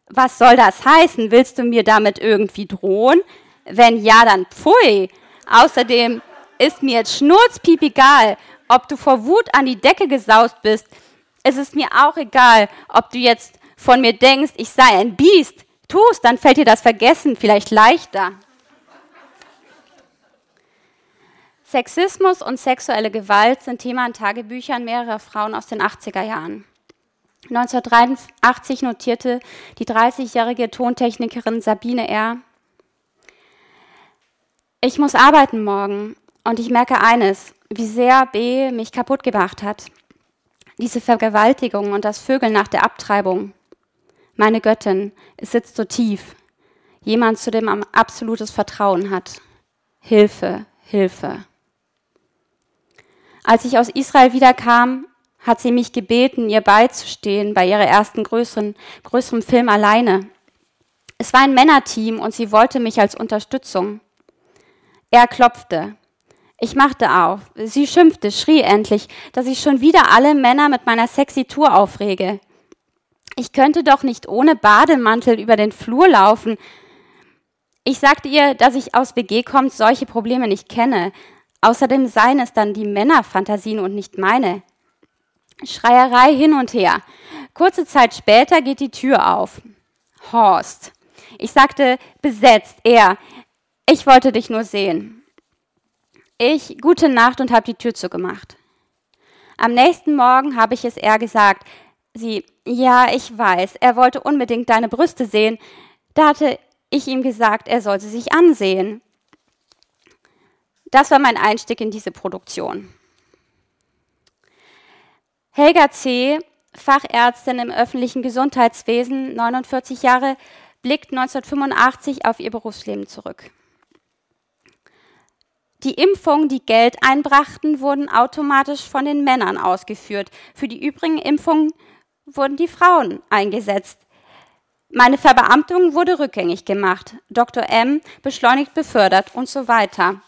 was soll das heißen? Willst du mir damit irgendwie drohen? Wenn ja, dann pfui. Außerdem ist mir jetzt schnurzpiep egal, ob du vor Wut an die Decke gesaust bist. Es ist mir auch egal, ob du jetzt von mir denkst, ich sei ein Biest. Tust, dann fällt dir das Vergessen vielleicht leichter. Sexismus und sexuelle Gewalt sind Thema in Tagebüchern mehrerer Frauen aus den 80er Jahren. 1983 notierte die 30-jährige Tontechnikerin Sabine R. Ich muss arbeiten morgen und ich merke eines, wie sehr B mich kaputt gemacht hat. Diese Vergewaltigung und das Vögeln nach der Abtreibung. Meine Göttin, es sitzt so tief. Jemand, zu dem man absolutes Vertrauen hat. Hilfe, Hilfe. Als ich aus Israel wiederkam, hat sie mich gebeten, ihr beizustehen bei ihrer ersten größeren, größeren Film alleine. Es war ein Männerteam und sie wollte mich als Unterstützung. Er klopfte. Ich machte auf. Sie schimpfte, schrie endlich, dass ich schon wieder alle Männer mit meiner sexy Tour aufrege. Ich könnte doch nicht ohne Bademantel über den Flur laufen. Ich sagte ihr, dass ich aus WG kommt solche Probleme nicht kenne, Außerdem seien es dann die Männerfantasien und nicht meine. Schreierei hin und her. Kurze Zeit später geht die Tür auf. Horst. Ich sagte, besetzt, er. Ich wollte dich nur sehen. Ich, gute Nacht und habe die Tür zugemacht. Am nächsten Morgen habe ich es er gesagt. Sie, ja, ich weiß, er wollte unbedingt deine Brüste sehen. Da hatte ich ihm gesagt, er soll sie sich ansehen. Das war mein Einstieg in diese Produktion. Helga C., Fachärztin im öffentlichen Gesundheitswesen, 49 Jahre, blickt 1985 auf ihr Berufsleben zurück. Die Impfungen, die Geld einbrachten, wurden automatisch von den Männern ausgeführt. Für die übrigen Impfungen wurden die Frauen eingesetzt. Meine Verbeamtung wurde rückgängig gemacht. Dr. M beschleunigt befördert und so weiter.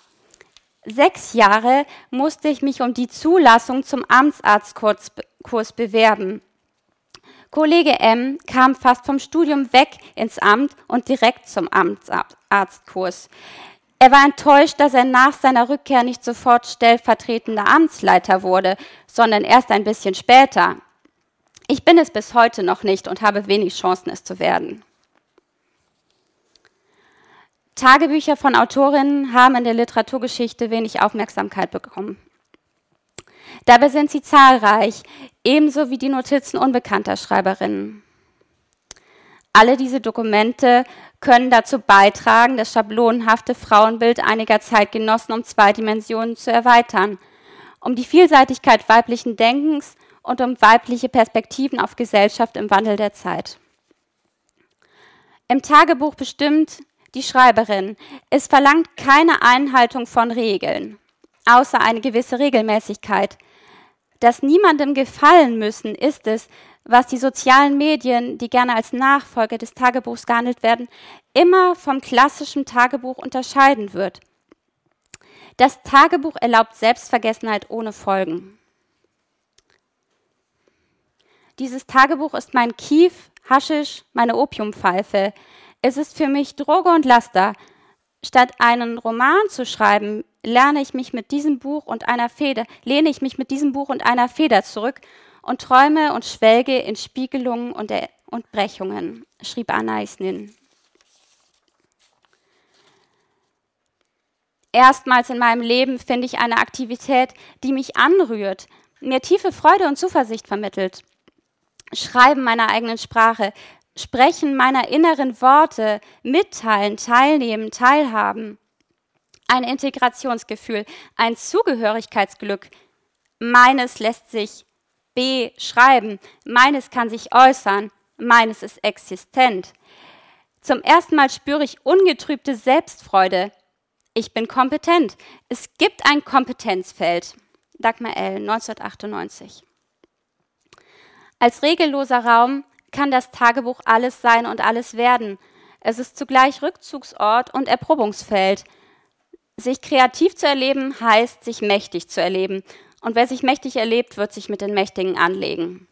Sechs Jahre musste ich mich um die Zulassung zum Amtsarztkurs bewerben. Kollege M kam fast vom Studium weg ins Amt und direkt zum Amtsarztkurs. Er war enttäuscht, dass er nach seiner Rückkehr nicht sofort stellvertretender Amtsleiter wurde, sondern erst ein bisschen später. Ich bin es bis heute noch nicht und habe wenig Chancen, es zu werden. Tagebücher von Autorinnen haben in der Literaturgeschichte wenig Aufmerksamkeit bekommen. Dabei sind sie zahlreich, ebenso wie die Notizen unbekannter Schreiberinnen. Alle diese Dokumente können dazu beitragen, das schablonenhafte Frauenbild einiger Zeitgenossen um zwei Dimensionen zu erweitern, um die Vielseitigkeit weiblichen Denkens und um weibliche Perspektiven auf Gesellschaft im Wandel der Zeit. Im Tagebuch bestimmt die Schreiberin, es verlangt keine Einhaltung von Regeln, außer eine gewisse Regelmäßigkeit. Das niemandem gefallen müssen ist es, was die sozialen Medien, die gerne als Nachfolger des Tagebuchs gehandelt werden, immer vom klassischen Tagebuch unterscheiden wird. Das Tagebuch erlaubt Selbstvergessenheit ohne Folgen. Dieses Tagebuch ist mein Kief, Haschisch, meine Opiumpfeife. Es ist für mich Droge und Laster. Statt einen Roman zu schreiben, lerne ich mich mit diesem Buch und einer Feder, lehne ich mich mit diesem Buch und einer Feder zurück und träume und schwelge in Spiegelungen und, er und Brechungen, schrieb Anna Isnin. Erstmals in meinem Leben finde ich eine Aktivität, die mich anrührt, mir tiefe Freude und Zuversicht vermittelt. Schreiben meiner eigenen Sprache, Sprechen meiner inneren Worte, mitteilen, teilnehmen, teilhaben. Ein Integrationsgefühl, ein Zugehörigkeitsglück. Meines lässt sich beschreiben. Meines kann sich äußern, meines ist existent. Zum ersten Mal spüre ich ungetrübte Selbstfreude. Ich bin kompetent. Es gibt ein Kompetenzfeld. Dagmar L., 1998. Als regelloser Raum kann das Tagebuch alles sein und alles werden. Es ist zugleich Rückzugsort und Erprobungsfeld. Sich kreativ zu erleben heißt, sich mächtig zu erleben. Und wer sich mächtig erlebt, wird sich mit den Mächtigen anlegen.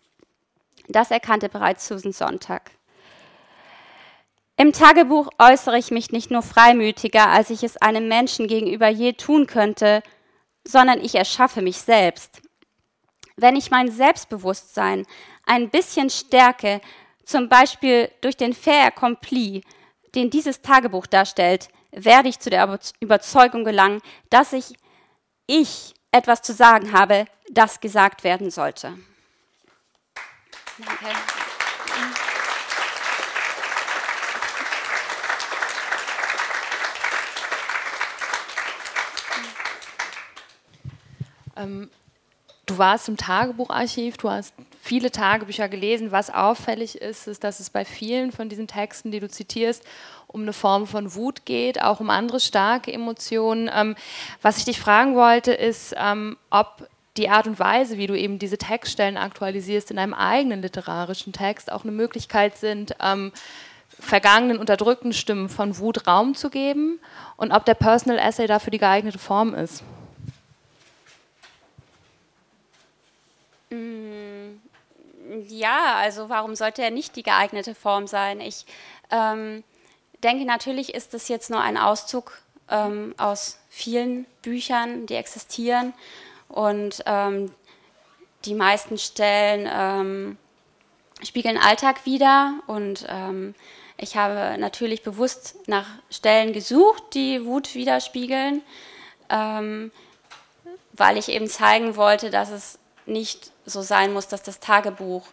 Das erkannte bereits Susan Sonntag. Im Tagebuch äußere ich mich nicht nur freimütiger, als ich es einem Menschen gegenüber je tun könnte, sondern ich erschaffe mich selbst. Wenn ich mein Selbstbewusstsein ein bisschen stärke, zum Beispiel durch den Fair Accompli, den dieses Tagebuch darstellt, werde ich zu der Überzeugung gelangen, dass ich ich etwas zu sagen habe, das gesagt werden sollte. Danke. Ähm, du warst im Tagebucharchiv, du hast viele Tagebücher gelesen. Was auffällig ist, ist, dass es bei vielen von diesen Texten, die du zitierst, um eine Form von Wut geht, auch um andere starke Emotionen. Ähm, was ich dich fragen wollte, ist, ähm, ob die Art und Weise, wie du eben diese Textstellen aktualisierst in einem eigenen literarischen Text, auch eine Möglichkeit sind, ähm, vergangenen, unterdrückten Stimmen von Wut Raum zu geben und ob der Personal Essay dafür die geeignete Form ist. Ja, also warum sollte er nicht die geeignete Form sein? Ich ähm, denke, natürlich ist es jetzt nur ein Auszug ähm, aus vielen Büchern, die existieren. Und ähm, die meisten Stellen ähm, spiegeln Alltag wider. Und ähm, ich habe natürlich bewusst nach Stellen gesucht, die Wut widerspiegeln. Ähm, weil ich eben zeigen wollte, dass es nicht so sein muss, dass das Tagebuch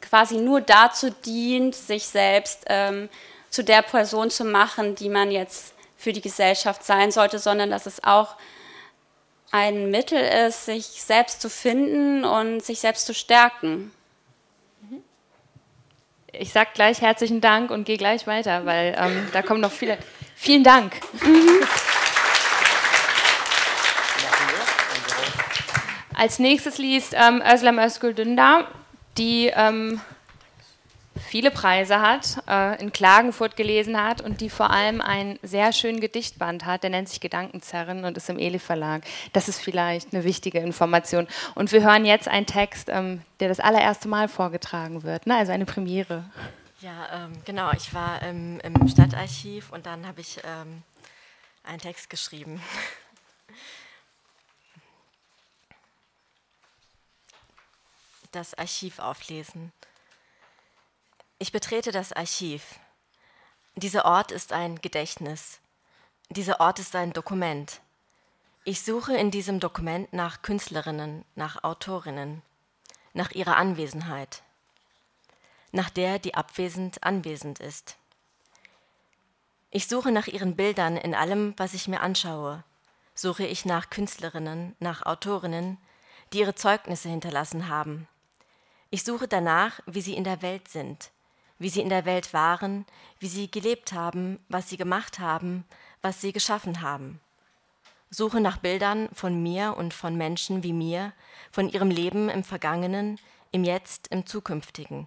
quasi nur dazu dient, sich selbst ähm, zu der Person zu machen, die man jetzt für die Gesellschaft sein sollte, sondern dass es auch ein Mittel ist, sich selbst zu finden und sich selbst zu stärken. Ich sage gleich herzlichen Dank und gehe gleich weiter, weil ähm, da kommen noch viele. Vielen Dank. Mhm. Als nächstes liest ähm, Özlem Özgül Dündar, die ähm, viele Preise hat, äh, in Klagenfurt gelesen hat und die vor allem einen sehr schönen Gedichtband hat, der nennt sich Gedankenzerren und ist im Eli Verlag. Das ist vielleicht eine wichtige Information. Und wir hören jetzt einen Text, ähm, der das allererste Mal vorgetragen wird, ne? also eine Premiere. Ja, ähm, genau. Ich war ähm, im Stadtarchiv und dann habe ich ähm, einen Text geschrieben. *laughs* Das Archiv auflesen. Ich betrete das Archiv. Dieser Ort ist ein Gedächtnis. Dieser Ort ist ein Dokument. Ich suche in diesem Dokument nach Künstlerinnen, nach Autorinnen, nach ihrer Anwesenheit, nach der, die abwesend anwesend ist. Ich suche nach ihren Bildern in allem, was ich mir anschaue. Suche ich nach Künstlerinnen, nach Autorinnen, die ihre Zeugnisse hinterlassen haben. Ich suche danach, wie sie in der Welt sind, wie sie in der Welt waren, wie sie gelebt haben, was sie gemacht haben, was sie geschaffen haben. Suche nach Bildern von mir und von Menschen wie mir, von ihrem Leben im Vergangenen, im Jetzt, im Zukünftigen.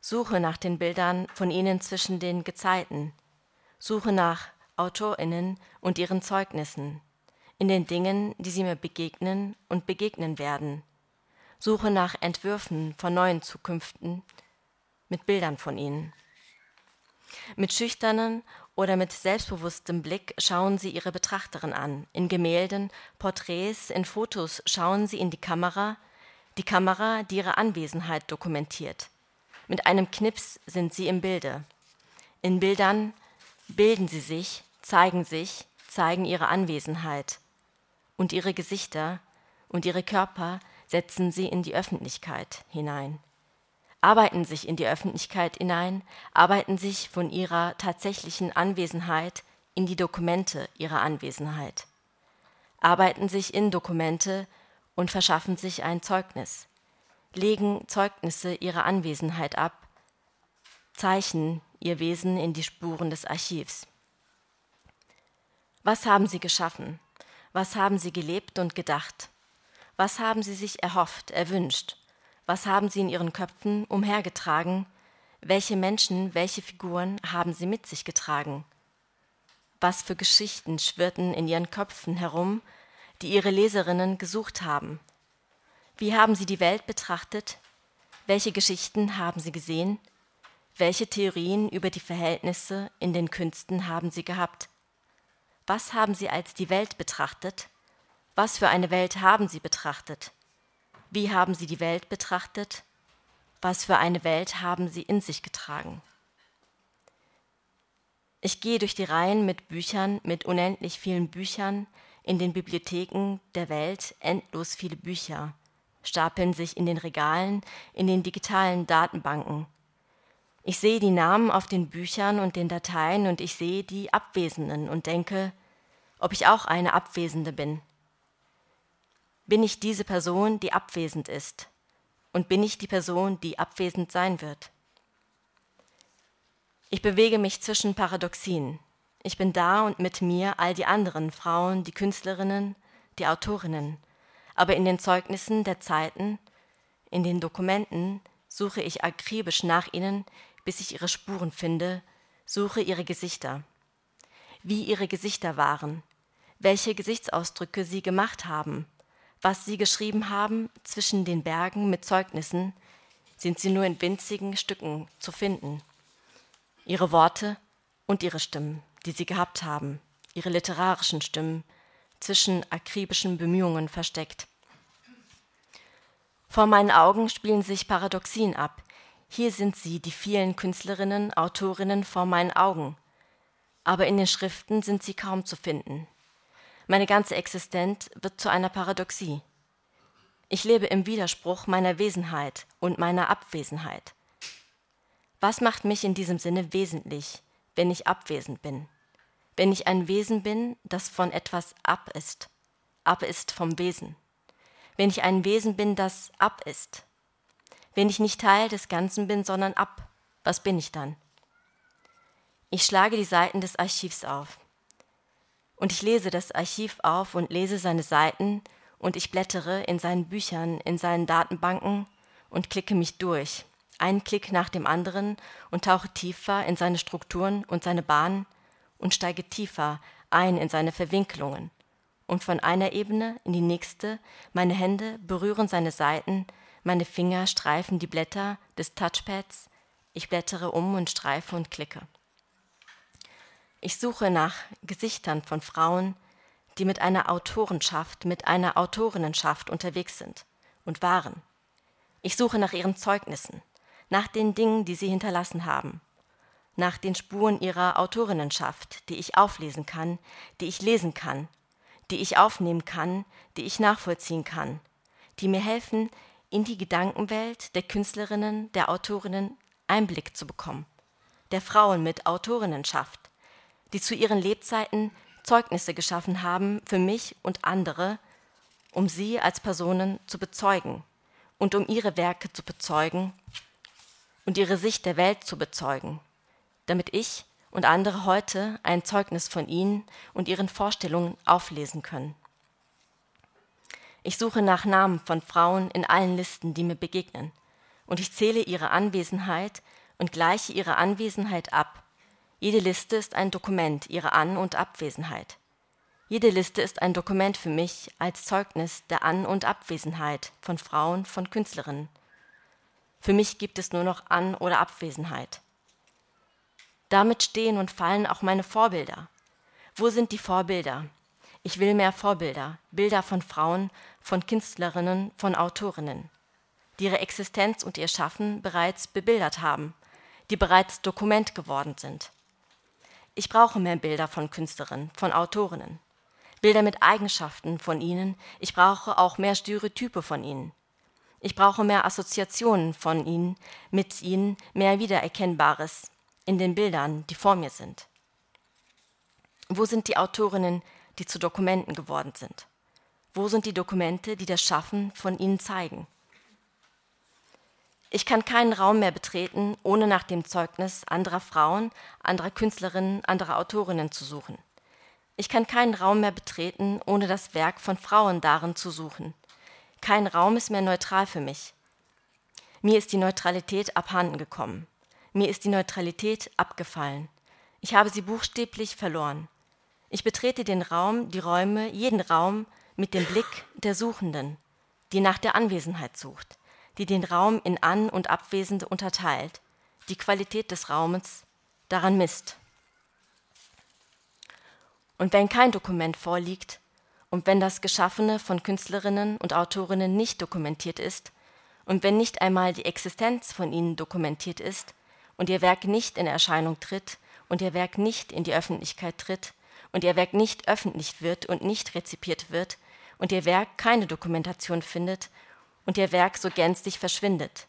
Suche nach den Bildern von ihnen zwischen den Gezeiten. Suche nach Autorinnen und ihren Zeugnissen, in den Dingen, die sie mir begegnen und begegnen werden. Suche nach Entwürfen von neuen Zukünften, mit Bildern von ihnen. Mit schüchternen oder mit selbstbewusstem Blick schauen sie ihre Betrachterin an. In Gemälden, Porträts, in Fotos schauen sie in die Kamera, die Kamera, die ihre Anwesenheit dokumentiert. Mit einem Knips sind sie im Bilde. In Bildern bilden sie sich, zeigen sich, zeigen ihre Anwesenheit. Und ihre Gesichter und ihre Körper setzen sie in die Öffentlichkeit hinein arbeiten sich in die Öffentlichkeit hinein, arbeiten sich von ihrer tatsächlichen Anwesenheit in die Dokumente ihrer Anwesenheit, arbeiten sich in Dokumente und verschaffen sich ein Zeugnis, legen Zeugnisse ihrer Anwesenheit ab, zeichnen ihr Wesen in die Spuren des Archivs. Was haben sie geschaffen? Was haben sie gelebt und gedacht? Was haben sie sich erhofft, erwünscht? Was haben sie in ihren Köpfen umhergetragen? Welche Menschen, welche Figuren haben sie mit sich getragen? Was für Geschichten schwirrten in ihren Köpfen herum, die ihre Leserinnen gesucht haben? Wie haben sie die Welt betrachtet? Welche Geschichten haben sie gesehen? Welche Theorien über die Verhältnisse in den Künsten haben sie gehabt? Was haben sie als die Welt betrachtet? Was für eine Welt haben sie betrachtet? Wie haben Sie die Welt betrachtet? Was für eine Welt haben Sie in sich getragen? Ich gehe durch die Reihen mit Büchern, mit unendlich vielen Büchern, in den Bibliotheken der Welt endlos viele Bücher, stapeln sich in den Regalen, in den digitalen Datenbanken. Ich sehe die Namen auf den Büchern und den Dateien und ich sehe die Abwesenden und denke, ob ich auch eine Abwesende bin. Bin ich diese Person, die abwesend ist? Und bin ich die Person, die abwesend sein wird? Ich bewege mich zwischen Paradoxien. Ich bin da und mit mir all die anderen Frauen, die Künstlerinnen, die Autorinnen. Aber in den Zeugnissen der Zeiten, in den Dokumenten suche ich akribisch nach ihnen, bis ich ihre Spuren finde, suche ihre Gesichter. Wie ihre Gesichter waren, welche Gesichtsausdrücke sie gemacht haben, was sie geschrieben haben zwischen den Bergen mit Zeugnissen, sind sie nur in winzigen Stücken zu finden. Ihre Worte und ihre Stimmen, die sie gehabt haben, ihre literarischen Stimmen, zwischen akribischen Bemühungen versteckt. Vor meinen Augen spielen sich Paradoxien ab. Hier sind sie, die vielen Künstlerinnen, Autorinnen vor meinen Augen. Aber in den Schriften sind sie kaum zu finden. Meine ganze Existenz wird zu einer Paradoxie. Ich lebe im Widerspruch meiner Wesenheit und meiner Abwesenheit. Was macht mich in diesem Sinne wesentlich, wenn ich abwesend bin? Wenn ich ein Wesen bin, das von etwas ab ist, ab ist vom Wesen. Wenn ich ein Wesen bin, das ab ist. Wenn ich nicht Teil des Ganzen bin, sondern ab, was bin ich dann? Ich schlage die Seiten des Archivs auf. Und ich lese das Archiv auf und lese seine Seiten und ich blättere in seinen Büchern, in seinen Datenbanken und klicke mich durch, einen Klick nach dem anderen und tauche tiefer in seine Strukturen und seine Bahnen und steige tiefer ein in seine Verwinkelungen. Und von einer Ebene in die nächste, meine Hände berühren seine Seiten, meine Finger streifen die Blätter des Touchpads, ich blättere um und streife und klicke. Ich suche nach Gesichtern von Frauen, die mit einer Autorenschaft, mit einer Autorinnenschaft unterwegs sind und waren. Ich suche nach ihren Zeugnissen, nach den Dingen, die sie hinterlassen haben, nach den Spuren ihrer Autorinnenschaft, die ich auflesen kann, die ich lesen kann, die ich aufnehmen kann, die ich nachvollziehen kann, die mir helfen, in die Gedankenwelt der Künstlerinnen, der Autorinnen Einblick zu bekommen, der Frauen mit Autorinnenschaft, die zu ihren Lebzeiten Zeugnisse geschaffen haben für mich und andere, um sie als Personen zu bezeugen und um ihre Werke zu bezeugen und ihre Sicht der Welt zu bezeugen, damit ich und andere heute ein Zeugnis von ihnen und ihren Vorstellungen auflesen können. Ich suche nach Namen von Frauen in allen Listen, die mir begegnen, und ich zähle ihre Anwesenheit und gleiche ihre Anwesenheit ab jede Liste ist ein Dokument ihrer An- und Abwesenheit. Jede Liste ist ein Dokument für mich als Zeugnis der An- und Abwesenheit von Frauen, von Künstlerinnen. Für mich gibt es nur noch An- oder Abwesenheit. Damit stehen und fallen auch meine Vorbilder. Wo sind die Vorbilder? Ich will mehr Vorbilder, Bilder von Frauen, von Künstlerinnen, von Autorinnen, die ihre Existenz und ihr Schaffen bereits bebildert haben, die bereits Dokument geworden sind. Ich brauche mehr Bilder von Künstlerinnen, von Autorinnen. Bilder mit Eigenschaften von ihnen. Ich brauche auch mehr Stereotype von ihnen. Ich brauche mehr Assoziationen von ihnen, mit ihnen mehr Wiedererkennbares in den Bildern, die vor mir sind. Wo sind die Autorinnen, die zu Dokumenten geworden sind? Wo sind die Dokumente, die das Schaffen von ihnen zeigen? Ich kann keinen Raum mehr betreten, ohne nach dem Zeugnis anderer Frauen, anderer Künstlerinnen, anderer Autorinnen zu suchen. Ich kann keinen Raum mehr betreten, ohne das Werk von Frauen darin zu suchen. Kein Raum ist mehr neutral für mich. Mir ist die Neutralität abhanden gekommen. Mir ist die Neutralität abgefallen. Ich habe sie buchstäblich verloren. Ich betrete den Raum, die Räume, jeden Raum mit dem Blick der Suchenden, die nach der Anwesenheit sucht die den Raum in An- und Abwesende unterteilt, die Qualität des Raumes daran misst. Und wenn kein Dokument vorliegt und wenn das Geschaffene von Künstlerinnen und Autorinnen nicht dokumentiert ist und wenn nicht einmal die Existenz von ihnen dokumentiert ist und ihr Werk nicht in Erscheinung tritt und ihr Werk nicht in die Öffentlichkeit tritt und ihr Werk nicht öffentlich wird und nicht rezipiert wird und ihr Werk keine Dokumentation findet und ihr Werk so gänzlich verschwindet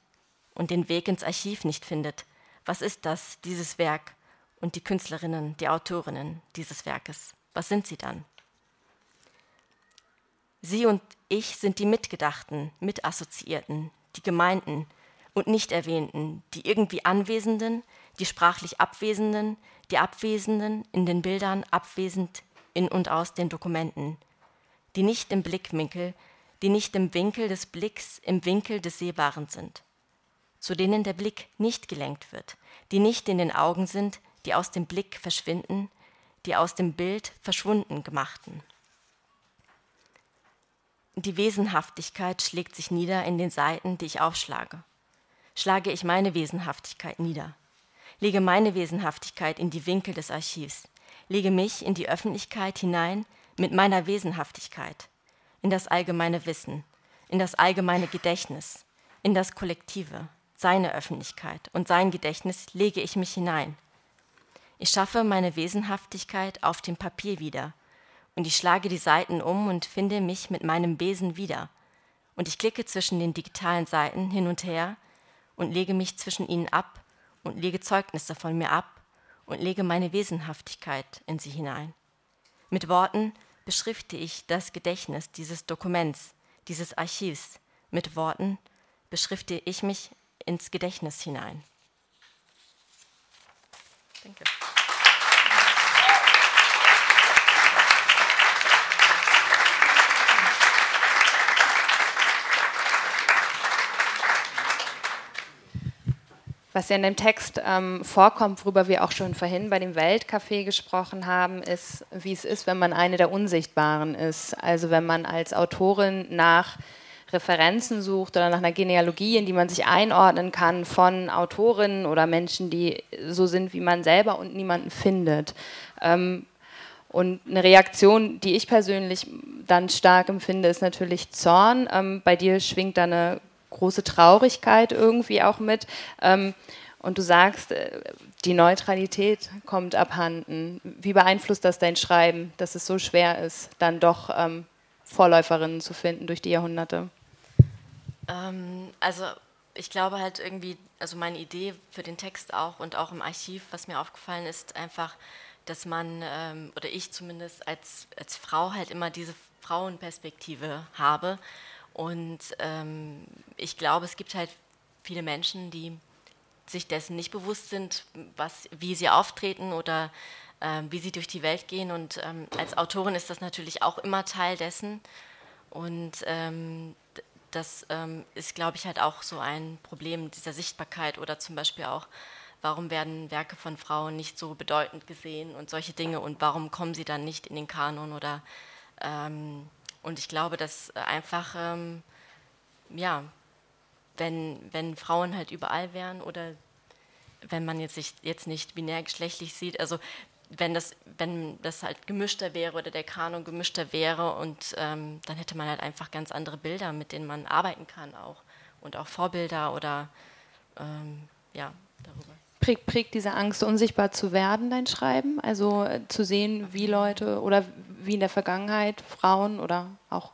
und den Weg ins Archiv nicht findet. Was ist das, dieses Werk und die Künstlerinnen, die Autorinnen dieses Werkes? Was sind sie dann? Sie und ich sind die Mitgedachten, Mitassoziierten, die Gemeinten und Nicht-Erwähnten, die irgendwie Anwesenden, die sprachlich Abwesenden, die Abwesenden in den Bildern, abwesend in und aus den Dokumenten, die nicht im Blickwinkel die nicht im Winkel des Blicks, im Winkel des Sehbaren sind, zu denen der Blick nicht gelenkt wird, die nicht in den Augen sind, die aus dem Blick verschwinden, die aus dem Bild verschwunden gemachten. Die Wesenhaftigkeit schlägt sich nieder in den Seiten, die ich aufschlage. Schlage ich meine Wesenhaftigkeit nieder, lege meine Wesenhaftigkeit in die Winkel des Archivs, lege mich in die Öffentlichkeit hinein mit meiner Wesenhaftigkeit, in das allgemeine Wissen, in das allgemeine Gedächtnis, in das Kollektive, seine Öffentlichkeit und sein Gedächtnis lege ich mich hinein. Ich schaffe meine Wesenhaftigkeit auf dem Papier wieder und ich schlage die Seiten um und finde mich mit meinem Besen wieder. Und ich klicke zwischen den digitalen Seiten hin und her und lege mich zwischen ihnen ab und lege Zeugnisse von mir ab und lege meine Wesenhaftigkeit in sie hinein. Mit Worten beschrifte ich das Gedächtnis dieses Dokuments, dieses Archivs. Mit Worten beschrifte ich mich ins Gedächtnis hinein. Danke. Was ja in dem Text ähm, vorkommt, worüber wir auch schon vorhin bei dem Weltcafé gesprochen haben, ist, wie es ist, wenn man eine der Unsichtbaren ist. Also wenn man als Autorin nach Referenzen sucht oder nach einer Genealogie, in die man sich einordnen kann von Autorinnen oder Menschen, die so sind wie man selber und niemanden findet. Ähm, und eine Reaktion, die ich persönlich dann stark empfinde, ist natürlich Zorn. Ähm, bei dir schwingt da eine große Traurigkeit irgendwie auch mit. Ähm, und du sagst, äh, die Neutralität kommt abhanden. Wie beeinflusst das dein Schreiben, dass es so schwer ist, dann doch ähm, Vorläuferinnen zu finden durch die Jahrhunderte? Ähm, also ich glaube halt irgendwie, also meine Idee für den Text auch und auch im Archiv, was mir aufgefallen ist, einfach, dass man, ähm, oder ich zumindest als, als Frau halt immer diese Frauenperspektive habe und ähm, ich glaube, es gibt halt viele Menschen, die sich dessen nicht bewusst sind, was, wie sie auftreten oder äh, wie sie durch die Welt gehen. Und ähm, als Autorin ist das natürlich auch immer Teil dessen. Und ähm, das ähm, ist, glaube ich, halt auch so ein Problem dieser Sichtbarkeit oder zum Beispiel auch, warum werden Werke von Frauen nicht so bedeutend gesehen und solche Dinge und warum kommen sie dann nicht in den Kanon oder ähm, und ich glaube, dass äh, einfach, ähm, ja, wenn, wenn Frauen halt überall wären oder wenn man jetzt sich jetzt nicht binär geschlechtlich sieht, also wenn das, wenn das halt gemischter wäre oder der Kanon gemischter wäre und ähm, dann hätte man halt einfach ganz andere Bilder, mit denen man arbeiten kann auch und auch Vorbilder oder ähm, ja, darüber. Prägt, prägt diese Angst, unsichtbar zu werden, dein Schreiben? Also äh, zu sehen, wie Leute oder wie in der Vergangenheit Frauen oder auch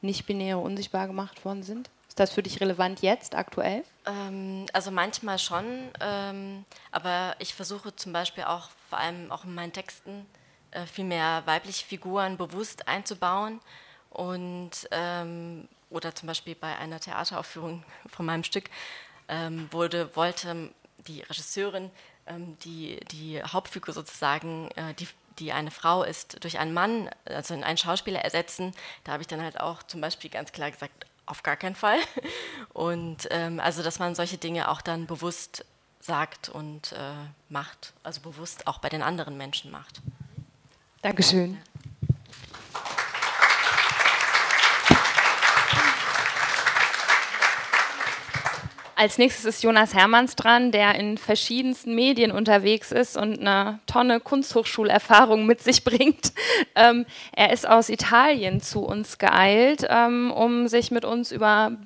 nicht-binäre unsichtbar gemacht worden sind? Ist das für dich relevant jetzt, aktuell? Ähm, also manchmal schon, ähm, aber ich versuche zum Beispiel auch, vor allem auch in meinen Texten, äh, viel mehr weibliche Figuren bewusst einzubauen und ähm, oder zum Beispiel bei einer Theateraufführung *laughs* von meinem Stück ähm, wurde, wollte die Regisseurin ähm, die, die Hauptfigur sozusagen, äh, die, die eine Frau ist, durch einen Mann, also einen Schauspieler ersetzen. Da habe ich dann halt auch zum Beispiel ganz klar gesagt, auf gar keinen Fall. *laughs* Und ähm, also, dass man solche Dinge auch dann bewusst sagt und äh, macht, also bewusst auch bei den anderen Menschen macht. Dankeschön. Ja. Als nächstes ist Jonas Hermanns dran, der in verschiedensten Medien unterwegs ist und eine Tonne Kunsthochschulerfahrung mit sich *laughs* bringt. Ähm, er ist aus Italien zu uns geeilt, ähm, um sich mit uns über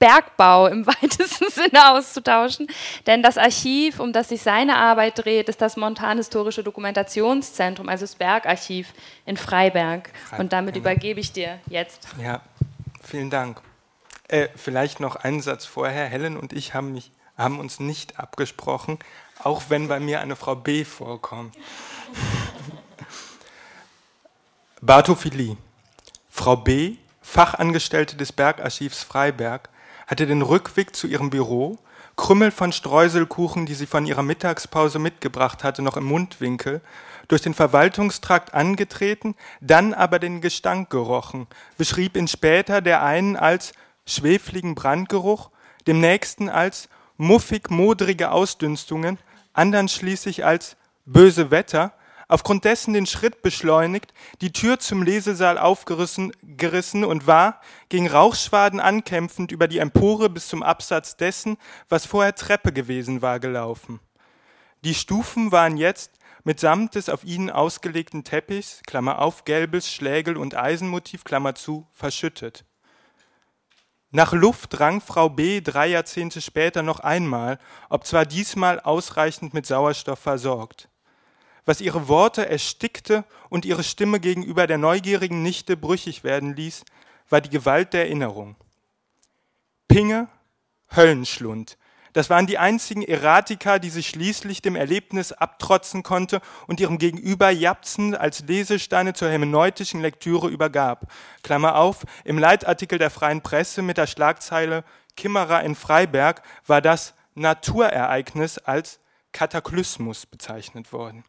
Bergbau im *laughs* weitesten Sinne auszutauschen. Denn das Archiv, um das sich seine Arbeit dreht, ist das Montanhistorische Dokumentationszentrum, also das Bergarchiv in Freiberg. Und damit genau. übergebe ich dir jetzt. Ja, vielen Dank. Äh, vielleicht noch einen Satz vorher. Helen und ich haben, mich, haben uns nicht abgesprochen, auch wenn bei mir eine Frau B vorkommt. *laughs* Bartophilie. Frau B., Fachangestellte des Bergarchivs Freiberg, hatte den Rückweg zu ihrem Büro, Krümmel von Streuselkuchen, die sie von ihrer Mittagspause mitgebracht hatte, noch im Mundwinkel, durch den Verwaltungstrakt angetreten, dann aber den Gestank gerochen, beschrieb ihn später der einen als schwefligen Brandgeruch, dem nächsten als muffig-modrige Ausdünstungen, andern schließlich als böse Wetter, aufgrund dessen den Schritt beschleunigt, die Tür zum Lesesaal aufgerissen gerissen und war, gegen Rauchschwaden ankämpfend über die Empore bis zum Absatz dessen, was vorher Treppe gewesen war, gelaufen. Die Stufen waren jetzt mitsamt des auf ihnen ausgelegten Teppichs, Klammer auf, gelbes Schlägel und Eisenmotiv, Klammer zu, verschüttet. Nach Luft rang Frau B. drei Jahrzehnte später noch einmal, ob zwar diesmal ausreichend mit Sauerstoff versorgt. was ihre Worte erstickte und ihre Stimme gegenüber der neugierigen Nichte brüchig werden ließ, war die Gewalt der Erinnerung. Pinge, Höllenschlund, das waren die einzigen Erratika, die sich schließlich dem Erlebnis abtrotzen konnte und ihrem Gegenüber japsend als Lesesteine zur hermeneutischen Lektüre übergab. Klammer auf, im Leitartikel der Freien Presse mit der Schlagzeile Kimmerer in Freiberg war das Naturereignis als Kataklysmus bezeichnet worden.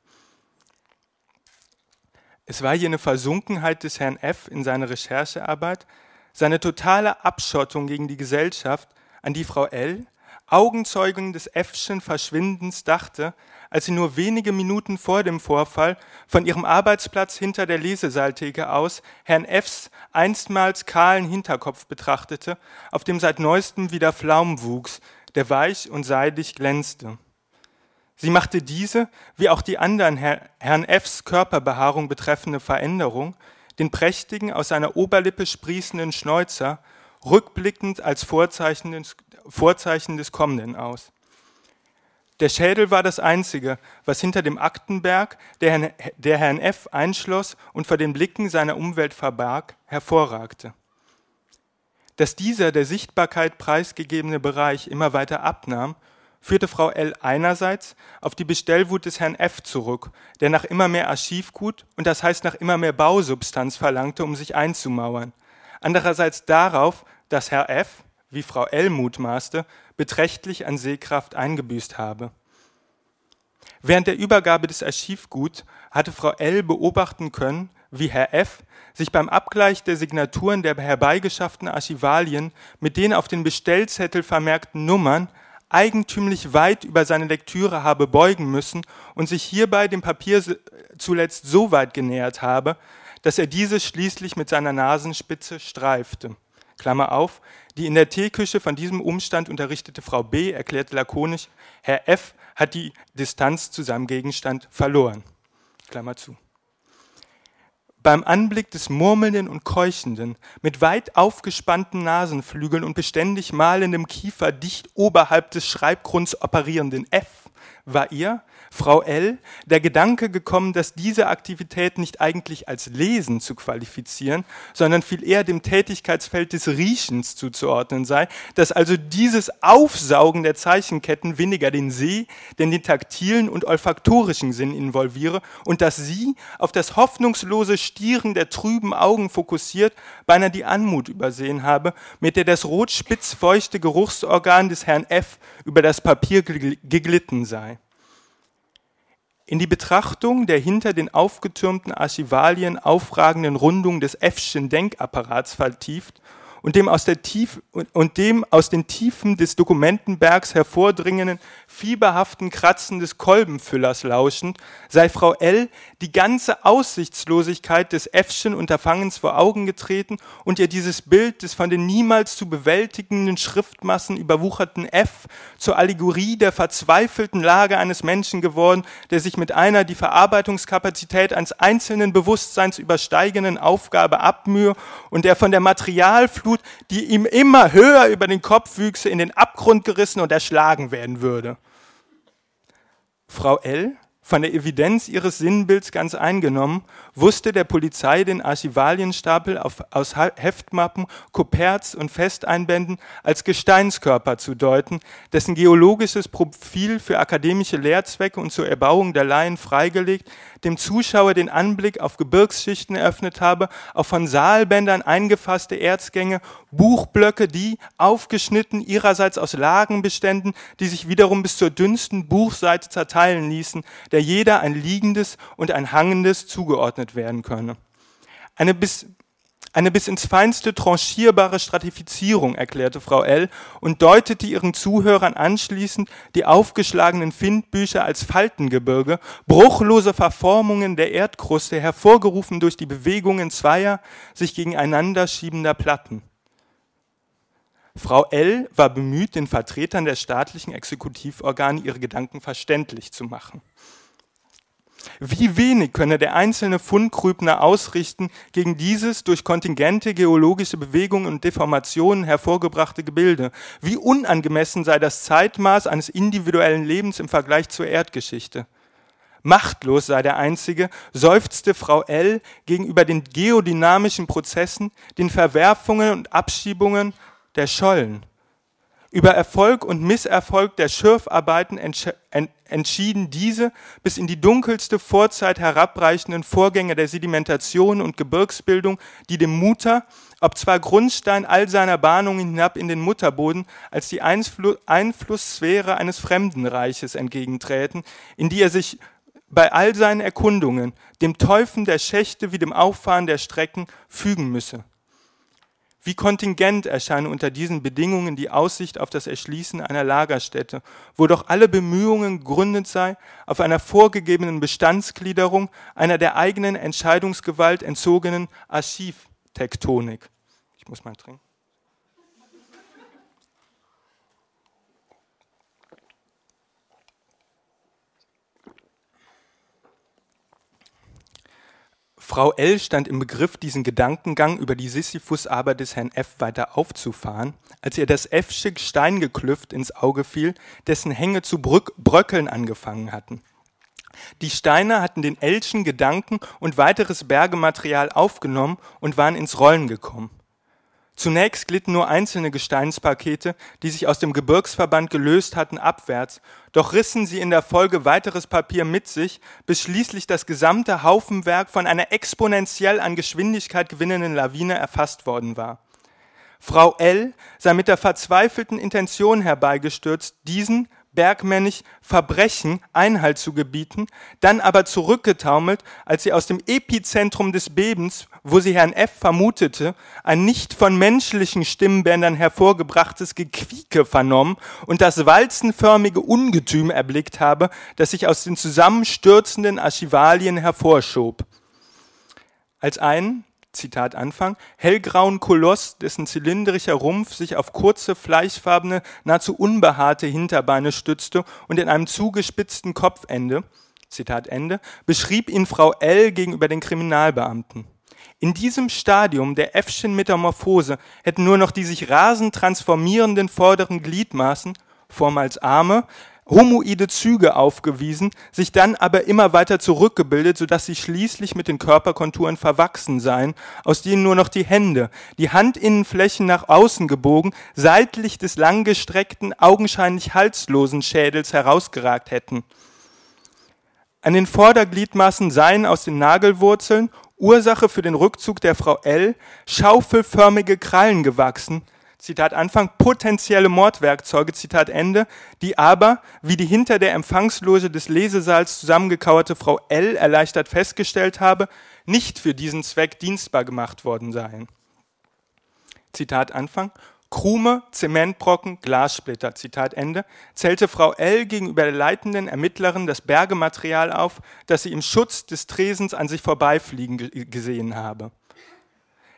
Es war jene Versunkenheit des Herrn F. in seiner Recherchearbeit, seine totale Abschottung gegen die Gesellschaft, an die Frau L., Augenzeugin des F'schen Verschwindens dachte, als sie nur wenige Minuten vor dem Vorfall von ihrem Arbeitsplatz hinter der Lesesaaltheke aus Herrn F's einstmals kahlen Hinterkopf betrachtete, auf dem seit neuestem wieder Flaum wuchs, der weich und seidig glänzte. Sie machte diese, wie auch die anderen Herrn F's Körperbehaarung betreffende Veränderung, den prächtigen, aus seiner Oberlippe sprießenden Schnäuzer, rückblickend als Vorzeichen des, Vorzeichen des Kommenden aus. Der Schädel war das Einzige, was hinter dem Aktenberg, der Herrn, der Herrn F. einschloss und vor den Blicken seiner Umwelt verbarg, hervorragte. Dass dieser der Sichtbarkeit preisgegebene Bereich immer weiter abnahm, führte Frau L. einerseits auf die Bestellwut des Herrn F. zurück, der nach immer mehr Archivgut und das heißt nach immer mehr Bausubstanz verlangte, um sich einzumauern. Andererseits darauf, dass Herr F., wie Frau L. mutmaßte, beträchtlich an Sehkraft eingebüßt habe. Während der Übergabe des Archivguts hatte Frau L. beobachten können, wie Herr F. sich beim Abgleich der Signaturen der herbeigeschafften Archivalien mit den auf den Bestellzettel vermerkten Nummern eigentümlich weit über seine Lektüre habe beugen müssen und sich hierbei dem Papier zuletzt so weit genähert habe, dass er dieses schließlich mit seiner Nasenspitze streifte. Klammer auf, die in der Teeküche von diesem Umstand unterrichtete Frau B. erklärte lakonisch, Herr F. hat die Distanz zu seinem Gegenstand verloren. Klammer zu. Beim Anblick des murmelnden und keuchenden, mit weit aufgespannten Nasenflügeln und beständig malendem Kiefer dicht oberhalb des Schreibgrunds operierenden F war ihr, Frau L. der Gedanke gekommen, dass diese Aktivität nicht eigentlich als Lesen zu qualifizieren, sondern viel eher dem Tätigkeitsfeld des Riechens zuzuordnen sei, dass also dieses Aufsaugen der Zeichenketten weniger den Seh, denn den taktilen und olfaktorischen Sinn involviere und dass sie auf das hoffnungslose Stieren der trüben Augen fokussiert, beinahe die Anmut übersehen habe, mit der das rotspitzfeuchte Geruchsorgan des Herrn F. über das Papier geglitten sei. In die Betrachtung der hinter den aufgetürmten Archivalien aufragenden Rundung des F'schen Denkapparats vertieft und dem aus, der Tief und dem aus den Tiefen des Dokumentenbergs hervordringenden, fieberhaften Kratzen des Kolbenfüllers lauschend, sei Frau L. die ganze Aussichtslosigkeit des F'schen Unterfangens vor Augen getreten und ihr dieses Bild des von den niemals zu bewältigenden Schriftmassen überwucherten F zur Allegorie der verzweifelten Lage eines Menschen geworden, der sich mit einer die Verarbeitungskapazität eines einzelnen Bewusstseins übersteigenden Aufgabe abmühe und der von der Materialflut Flut, die ihm immer höher über den Kopf wüchse, in den Abgrund gerissen und erschlagen werden würde. Frau L von der Evidenz ihres Sinnbilds ganz eingenommen, wusste der Polizei den Archivalienstapel auf, aus Heftmappen, Kuperts und Festeinbänden als Gesteinskörper zu deuten, dessen geologisches Profil für akademische Lehrzwecke und zur Erbauung der Laien freigelegt, dem Zuschauer den Anblick auf Gebirgsschichten eröffnet habe, auf von Saalbändern eingefasste Erzgänge, Buchblöcke, die, aufgeschnitten, ihrerseits aus Lagen beständen, die sich wiederum bis zur dünnsten Buchseite zerteilen ließen, der jeder ein liegendes und ein hangendes zugeordnet werden könne. Eine bis, eine bis ins Feinste tranchierbare Stratifizierung, erklärte Frau L. und deutete ihren Zuhörern anschließend die aufgeschlagenen Findbücher als Faltengebirge, bruchlose Verformungen der Erdkruste, hervorgerufen durch die Bewegungen zweier sich gegeneinander schiebender Platten. Frau L. war bemüht, den Vertretern der staatlichen Exekutivorgane ihre Gedanken verständlich zu machen. Wie wenig könne der einzelne Fundgrübner ausrichten gegen dieses durch kontingente geologische Bewegungen und Deformationen hervorgebrachte Gebilde? Wie unangemessen sei das Zeitmaß eines individuellen Lebens im Vergleich zur Erdgeschichte? Machtlos sei der Einzige, seufzte Frau L. gegenüber den geodynamischen Prozessen, den Verwerfungen und Abschiebungen der Schollen. Über Erfolg und Misserfolg der Schürfarbeiten entschieden diese bis in die dunkelste Vorzeit herabreichenden Vorgänge der Sedimentation und Gebirgsbildung, die dem Mutter, ob zwar Grundstein all seiner Bahnungen hinab in den Mutterboden, als die Einflu Einflusssphäre eines Fremdenreiches entgegenträten, in die er sich bei all seinen Erkundungen dem Teufen der Schächte wie dem Auffahren der Strecken fügen müsse. Wie kontingent erscheine unter diesen Bedingungen die Aussicht auf das Erschließen einer Lagerstätte, wo doch alle Bemühungen gegründet sei auf einer vorgegebenen Bestandsgliederung einer der eigenen Entscheidungsgewalt entzogenen Archivtektonik. Ich muss mal trinken. Frau L. stand im Begriff, diesen Gedankengang über die Sisyphus-Arbeit des Herrn F. weiter aufzufahren, als ihr das F-sche Steingeklüft ins Auge fiel, dessen Hänge zu brück bröckeln angefangen hatten. Die Steine hatten den L.schen Gedanken und weiteres Bergematerial aufgenommen und waren ins Rollen gekommen. Zunächst glitten nur einzelne Gesteinspakete, die sich aus dem Gebirgsverband gelöst hatten, abwärts, doch rissen sie in der Folge weiteres Papier mit sich, bis schließlich das gesamte Haufenwerk von einer exponentiell an Geschwindigkeit gewinnenden Lawine erfasst worden war. Frau L. sei mit der verzweifelten Intention herbeigestürzt, diesen bergmännisch Verbrechen Einhalt zu gebieten, dann aber zurückgetaumelt, als sie aus dem Epizentrum des Bebens, wo sie Herrn F. vermutete, ein nicht von menschlichen Stimmbändern hervorgebrachtes Gequieke vernommen und das walzenförmige Ungetüm erblickt habe, das sich aus den zusammenstürzenden Archivalien hervorschob. Als ein, Zitat Anfang, hellgrauen Koloss, dessen zylindrischer Rumpf sich auf kurze, fleischfarbene, nahezu unbehaarte Hinterbeine stützte und in einem zugespitzten Kopfende, Zitat Ende, beschrieb ihn Frau L. gegenüber den Kriminalbeamten. In diesem Stadium der F'schen Metamorphose hätten nur noch die sich rasend transformierenden vorderen Gliedmaßen, vormals Arme, homoide Züge aufgewiesen, sich dann aber immer weiter zurückgebildet, sodass sie schließlich mit den Körperkonturen verwachsen seien, aus denen nur noch die Hände, die Handinnenflächen nach außen gebogen, seitlich des langgestreckten, augenscheinlich halslosen Schädels herausgeragt hätten. An den Vordergliedmaßen seien aus den Nagelwurzeln Ursache für den Rückzug der Frau L. schaufelförmige Krallen gewachsen, Zitat Anfang, potenzielle Mordwerkzeuge, Zitat Ende, die aber, wie die hinter der Empfangsloge des Lesesaals zusammengekauerte Frau L. erleichtert festgestellt habe, nicht für diesen Zweck dienstbar gemacht worden seien. Zitat Anfang, Krume, Zementbrocken, Glassplitter, Zitat Ende, zählte Frau L. gegenüber der leitenden Ermittlerin das Bergematerial auf, das sie im Schutz des Tresens an sich vorbeifliegen gesehen habe.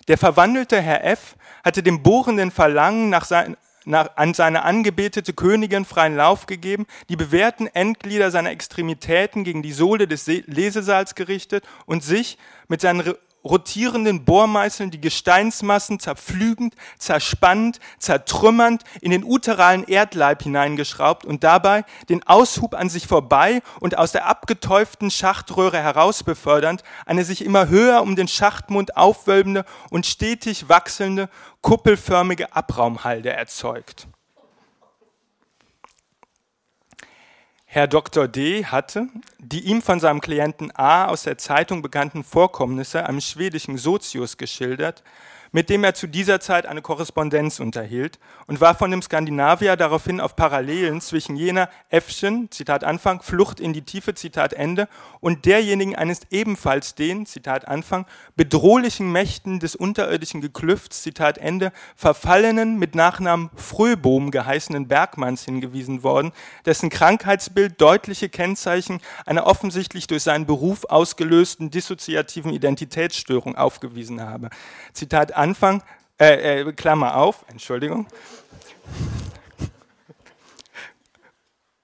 Der verwandelte Herr F. hatte dem bohrenden Verlangen nach sein, nach, an seine angebetete Königin freien Lauf gegeben, die bewährten Endglieder seiner Extremitäten gegen die Sohle des Lesesaals gerichtet und sich mit seinen rotierenden Bohrmeißeln die Gesteinsmassen zerpflügend, zerspannend, zertrümmernd in den uteralen Erdleib hineingeschraubt und dabei den Aushub an sich vorbei und aus der abgeteuften Schachtröhre heraus befördernd eine sich immer höher um den Schachtmund aufwölbende und stetig wachselnde, kuppelförmige Abraumhalde erzeugt. Herr Dr. D. hatte die ihm von seinem Klienten A aus der Zeitung bekannten Vorkommnisse einem schwedischen Sozius geschildert, mit dem er zu dieser Zeit eine Korrespondenz unterhielt und war von dem Skandinavier daraufhin auf Parallelen zwischen jener Äffchen, Zitat Anfang, Flucht in die Tiefe, Zitat Ende, und derjenigen eines ebenfalls den, Zitat Anfang, bedrohlichen Mächten des unterirdischen Geklüfts, Zitat Ende, verfallenen, mit Nachnamen Fröbohm geheißenen Bergmanns hingewiesen worden, dessen Krankheitsbild deutliche Kennzeichen einer offensichtlich durch seinen Beruf ausgelösten dissoziativen Identitätsstörung aufgewiesen habe. Zitat Anfang, äh, äh, Klammer auf, Entschuldigung.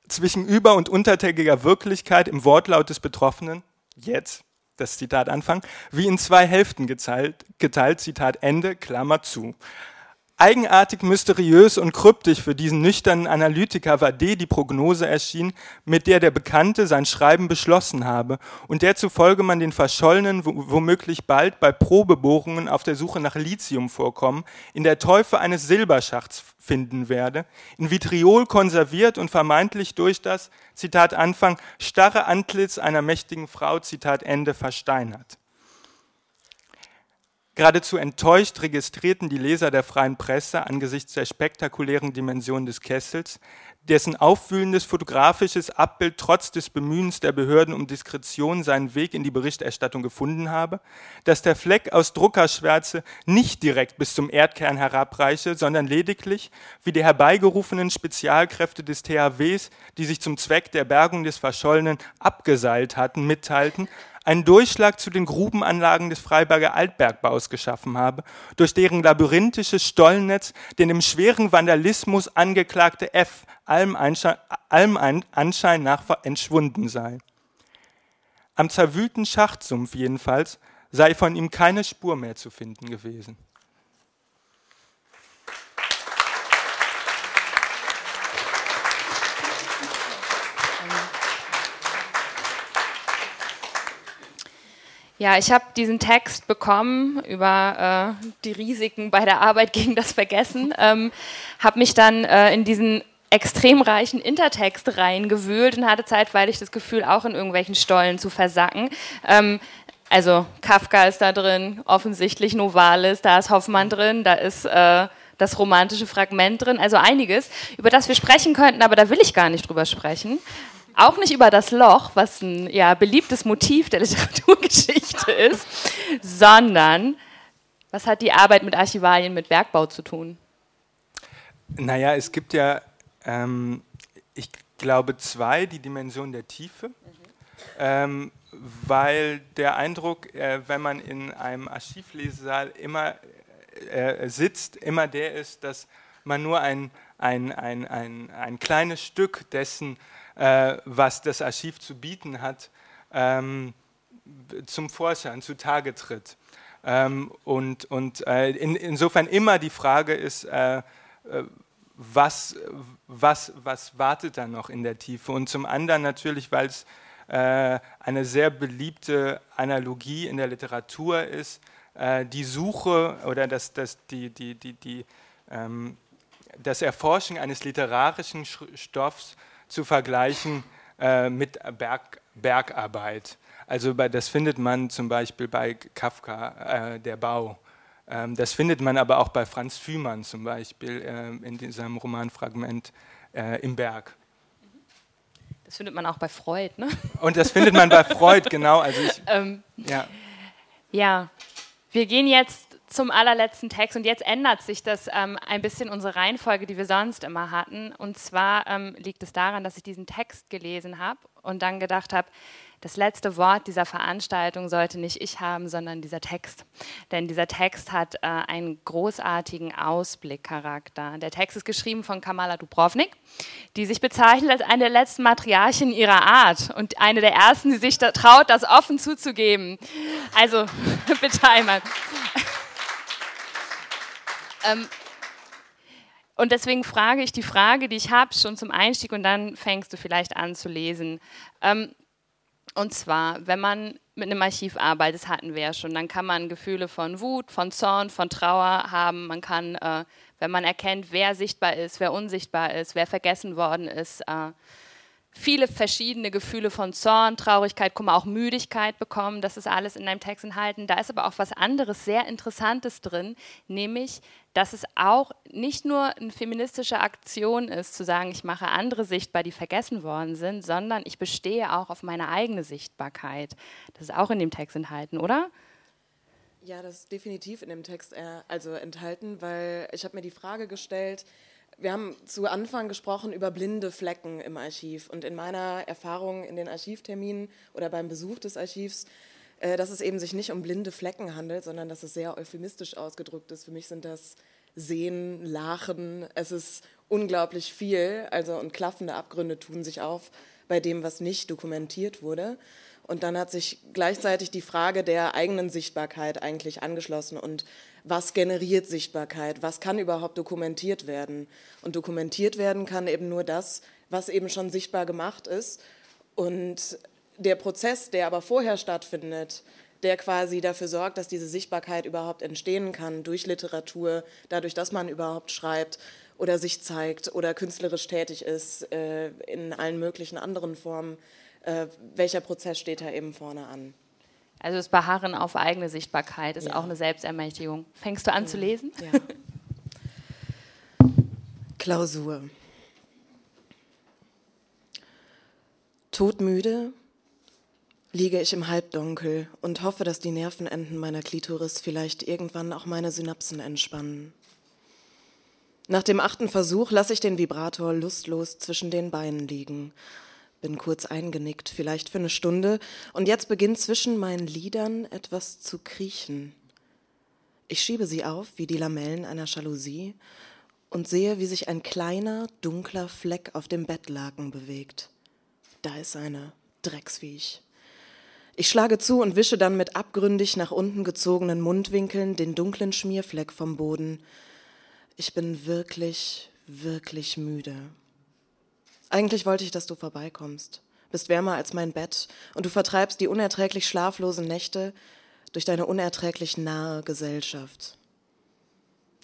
Zwischen über- und untertägiger Wirklichkeit im Wortlaut des Betroffenen, jetzt, das Zitat Anfang, wie in zwei Hälften geteilt, geteilt Zitat Ende, Klammer zu. Eigenartig, mysteriös und kryptisch für diesen nüchternen Analytiker war D die Prognose erschienen, mit der der Bekannte sein Schreiben beschlossen habe und der zufolge man den Verschollenen womöglich bald bei Probebohrungen auf der Suche nach Lithium vorkommen, in der Teufel eines Silberschachts finden werde, in Vitriol konserviert und vermeintlich durch das, Zitat Anfang, starre Antlitz einer mächtigen Frau, Zitat Ende, versteinert. Geradezu enttäuscht registrierten die Leser der freien Presse angesichts der spektakulären Dimension des Kessels, dessen aufwühlendes fotografisches Abbild trotz des Bemühens der Behörden um Diskretion seinen Weg in die Berichterstattung gefunden habe, dass der Fleck aus Druckerschwärze nicht direkt bis zum Erdkern herabreiche, sondern lediglich, wie die herbeigerufenen Spezialkräfte des THWs, die sich zum Zweck der Bergung des Verschollenen abgeseilt hatten, mitteilten, einen Durchschlag zu den Grubenanlagen des Freiberger Altbergbaus geschaffen habe, durch deren labyrinthisches Stollennetz den im schweren Vandalismus angeklagte F allem, allem Anschein nach entschwunden sei. Am zerwühlten Schachtsumpf jedenfalls sei von ihm keine Spur mehr zu finden gewesen. Ja, ich habe diesen Text bekommen über äh, die Risiken bei der Arbeit *laughs* gegen das Vergessen, ähm, habe mich dann äh, in diesen extrem reichen Intertext reingewühlt und hatte zeitweilig das Gefühl, auch in irgendwelchen Stollen zu versacken. Ähm, also Kafka ist da drin, offensichtlich Novalis, da ist Hoffmann drin, da ist äh, das romantische Fragment drin, also einiges, über das wir sprechen könnten, aber da will ich gar nicht drüber sprechen. Auch nicht über das Loch, was ein ja, beliebtes Motiv der *laughs* Literaturgeschichte ist, sondern was hat die Arbeit mit Archivalien mit Bergbau zu tun? Naja, es gibt ja, ähm, ich glaube, zwei, die Dimension der Tiefe. Mhm. Ähm, weil der Eindruck, äh, wenn man in einem Archivlesesaal immer äh, sitzt, immer der ist, dass man nur ein, ein, ein, ein, ein kleines Stück dessen äh, was das Archiv zu bieten hat, ähm, zum Vorschein, zutage tritt. Ähm, und und äh, in, insofern immer die Frage ist, äh, äh, was, was, was wartet da noch in der Tiefe? Und zum anderen natürlich, weil es äh, eine sehr beliebte Analogie in der Literatur ist, äh, die Suche oder das, das, die, die, die, die, ähm, das Erforschen eines literarischen Stoffs zu vergleichen äh, mit Berg, Bergarbeit. Also bei, das findet man zum Beispiel bei Kafka, äh, der Bau. Ähm, das findet man aber auch bei Franz Fühmann zum Beispiel äh, in diesem Romanfragment äh, im Berg. Das findet man auch bei Freud, ne? Und das findet man bei *laughs* Freud, genau. Also ich, ähm, ja. ja, wir gehen jetzt zum allerletzten Text und jetzt ändert sich das ähm, ein bisschen unsere Reihenfolge, die wir sonst immer hatten. Und zwar ähm, liegt es daran, dass ich diesen Text gelesen habe und dann gedacht habe, das letzte Wort dieser Veranstaltung sollte nicht ich haben, sondern dieser Text. Denn dieser Text hat äh, einen großartigen Ausblickcharakter. Der Text ist geschrieben von Kamala Dubrovnik, die sich bezeichnet als eine der letzten Matriarchen ihrer Art und eine der ersten, die sich da traut, das offen zuzugeben. Also *laughs* bitte einmal. Ähm, und deswegen frage ich die Frage, die ich habe, schon zum Einstieg und dann fängst du vielleicht an zu lesen. Ähm, und zwar, wenn man mit einem Archiv arbeitet, das hatten wir ja schon, dann kann man Gefühle von Wut, von Zorn, von Trauer haben. Man kann, äh, wenn man erkennt, wer sichtbar ist, wer unsichtbar ist, wer vergessen worden ist, äh, viele verschiedene Gefühle von Zorn, Traurigkeit, Kummer, auch Müdigkeit bekommen. Das ist alles in deinem Text enthalten. Da ist aber auch was anderes, sehr Interessantes drin, nämlich, dass es auch nicht nur eine feministische Aktion ist, zu sagen, ich mache andere sichtbar, die vergessen worden sind, sondern ich bestehe auch auf meine eigene Sichtbarkeit. Das ist auch in dem Text enthalten, oder? Ja, das ist definitiv in dem Text äh, also enthalten, weil ich habe mir die Frage gestellt, wir haben zu Anfang gesprochen über blinde Flecken im Archiv. Und in meiner Erfahrung in den Archivterminen oder beim Besuch des Archivs, äh, dass es eben sich nicht um blinde Flecken handelt, sondern dass es sehr euphemistisch ausgedrückt ist. Für mich sind das Sehen, Lachen, es ist unglaublich viel. Also und klaffende Abgründe tun sich auf bei dem, was nicht dokumentiert wurde. Und dann hat sich gleichzeitig die Frage der eigenen Sichtbarkeit eigentlich angeschlossen und was generiert Sichtbarkeit, was kann überhaupt dokumentiert werden. Und dokumentiert werden kann eben nur das, was eben schon sichtbar gemacht ist. Und der Prozess, der aber vorher stattfindet, der quasi dafür sorgt, dass diese Sichtbarkeit überhaupt entstehen kann durch Literatur, dadurch, dass man überhaupt schreibt oder sich zeigt oder künstlerisch tätig ist äh, in allen möglichen anderen Formen. Äh, welcher Prozess steht da eben vorne an? Also das Beharren auf eigene Sichtbarkeit ist ja. auch eine Selbstermächtigung. Fängst du an ja. zu lesen? Ja. *laughs* Klausur. Todmüde liege ich im Halbdunkel und hoffe, dass die Nervenenden meiner Klitoris vielleicht irgendwann auch meine Synapsen entspannen. Nach dem achten Versuch lasse ich den Vibrator lustlos zwischen den Beinen liegen, bin kurz eingenickt, vielleicht für eine Stunde, und jetzt beginnt zwischen meinen Lidern etwas zu kriechen. Ich schiebe sie auf wie die Lamellen einer Jalousie und sehe, wie sich ein kleiner, dunkler Fleck auf dem Bettlaken bewegt. Da ist eine Drecksviech. Ich schlage zu und wische dann mit abgründig nach unten gezogenen Mundwinkeln den dunklen Schmierfleck vom Boden. Ich bin wirklich, wirklich müde. Eigentlich wollte ich, dass du vorbeikommst. Bist wärmer als mein Bett und du vertreibst die unerträglich schlaflosen Nächte durch deine unerträglich nahe Gesellschaft.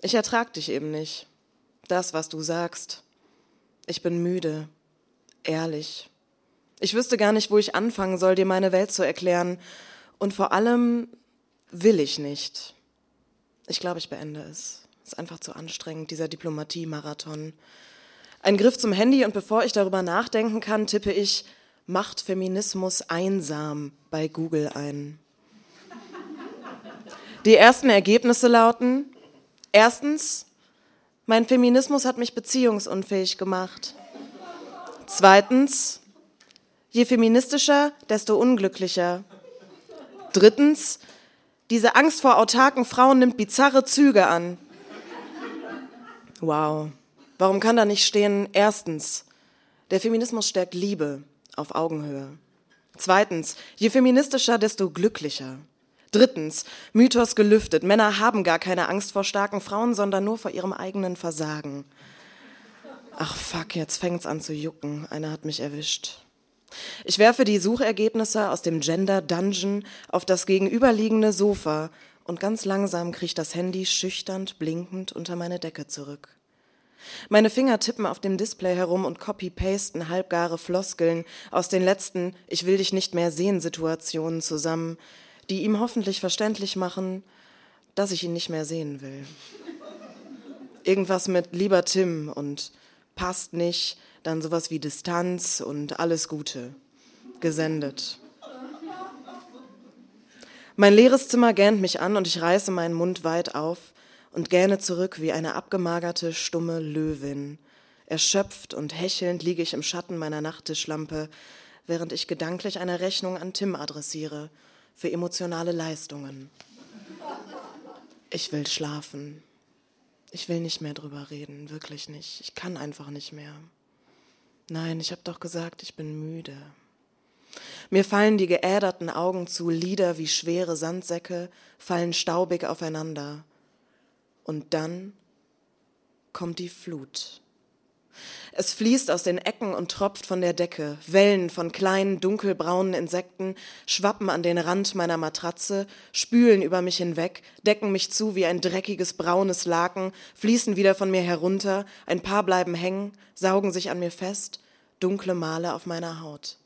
Ich ertrag dich eben nicht. Das, was du sagst. Ich bin müde, ehrlich, ich wüsste gar nicht, wo ich anfangen soll, dir meine Welt zu erklären. Und vor allem will ich nicht. Ich glaube, ich beende es. Es ist einfach zu anstrengend, dieser Diplomatie-Marathon. Ein Griff zum Handy und bevor ich darüber nachdenken kann, tippe ich Macht Feminismus einsam bei Google ein. Die ersten Ergebnisse lauten, erstens, mein Feminismus hat mich beziehungsunfähig gemacht. Zweitens, Je feministischer, desto unglücklicher. Drittens, diese Angst vor autarken Frauen nimmt bizarre Züge an. Wow. Warum kann da nicht stehen, erstens, der Feminismus stärkt Liebe auf Augenhöhe. Zweitens, je feministischer, desto glücklicher. Drittens, Mythos gelüftet. Männer haben gar keine Angst vor starken Frauen, sondern nur vor ihrem eigenen Versagen. Ach fuck, jetzt fängt's an zu jucken. Einer hat mich erwischt. Ich werfe die Suchergebnisse aus dem Gender Dungeon auf das gegenüberliegende Sofa und ganz langsam kriecht das Handy schüchternd blinkend unter meine Decke zurück. Meine Finger tippen auf dem Display herum und copy-pasten halbgare Floskeln aus den letzten Ich will dich nicht mehr sehen Situationen zusammen, die ihm hoffentlich verständlich machen, dass ich ihn nicht mehr sehen will. Irgendwas mit lieber Tim und passt nicht, dann sowas wie Distanz und alles Gute gesendet. Mein leeres Zimmer gähnt mich an und ich reiße meinen Mund weit auf und gähne zurück wie eine abgemagerte, stumme Löwin. Erschöpft und hechelnd liege ich im Schatten meiner Nachttischlampe, während ich gedanklich eine Rechnung an Tim adressiere für emotionale Leistungen. Ich will schlafen. Ich will nicht mehr drüber reden, wirklich nicht. Ich kann einfach nicht mehr. Nein, ich habe doch gesagt, ich bin müde. Mir fallen die geäderten Augen zu, Lieder wie schwere Sandsäcke fallen staubig aufeinander. Und dann kommt die Flut. Es fließt aus den Ecken und tropft von der Decke. Wellen von kleinen, dunkelbraunen Insekten schwappen an den Rand meiner Matratze, spülen über mich hinweg, decken mich zu wie ein dreckiges braunes Laken, fließen wieder von mir herunter, ein paar bleiben hängen, saugen sich an mir fest, dunkle Male auf meiner Haut.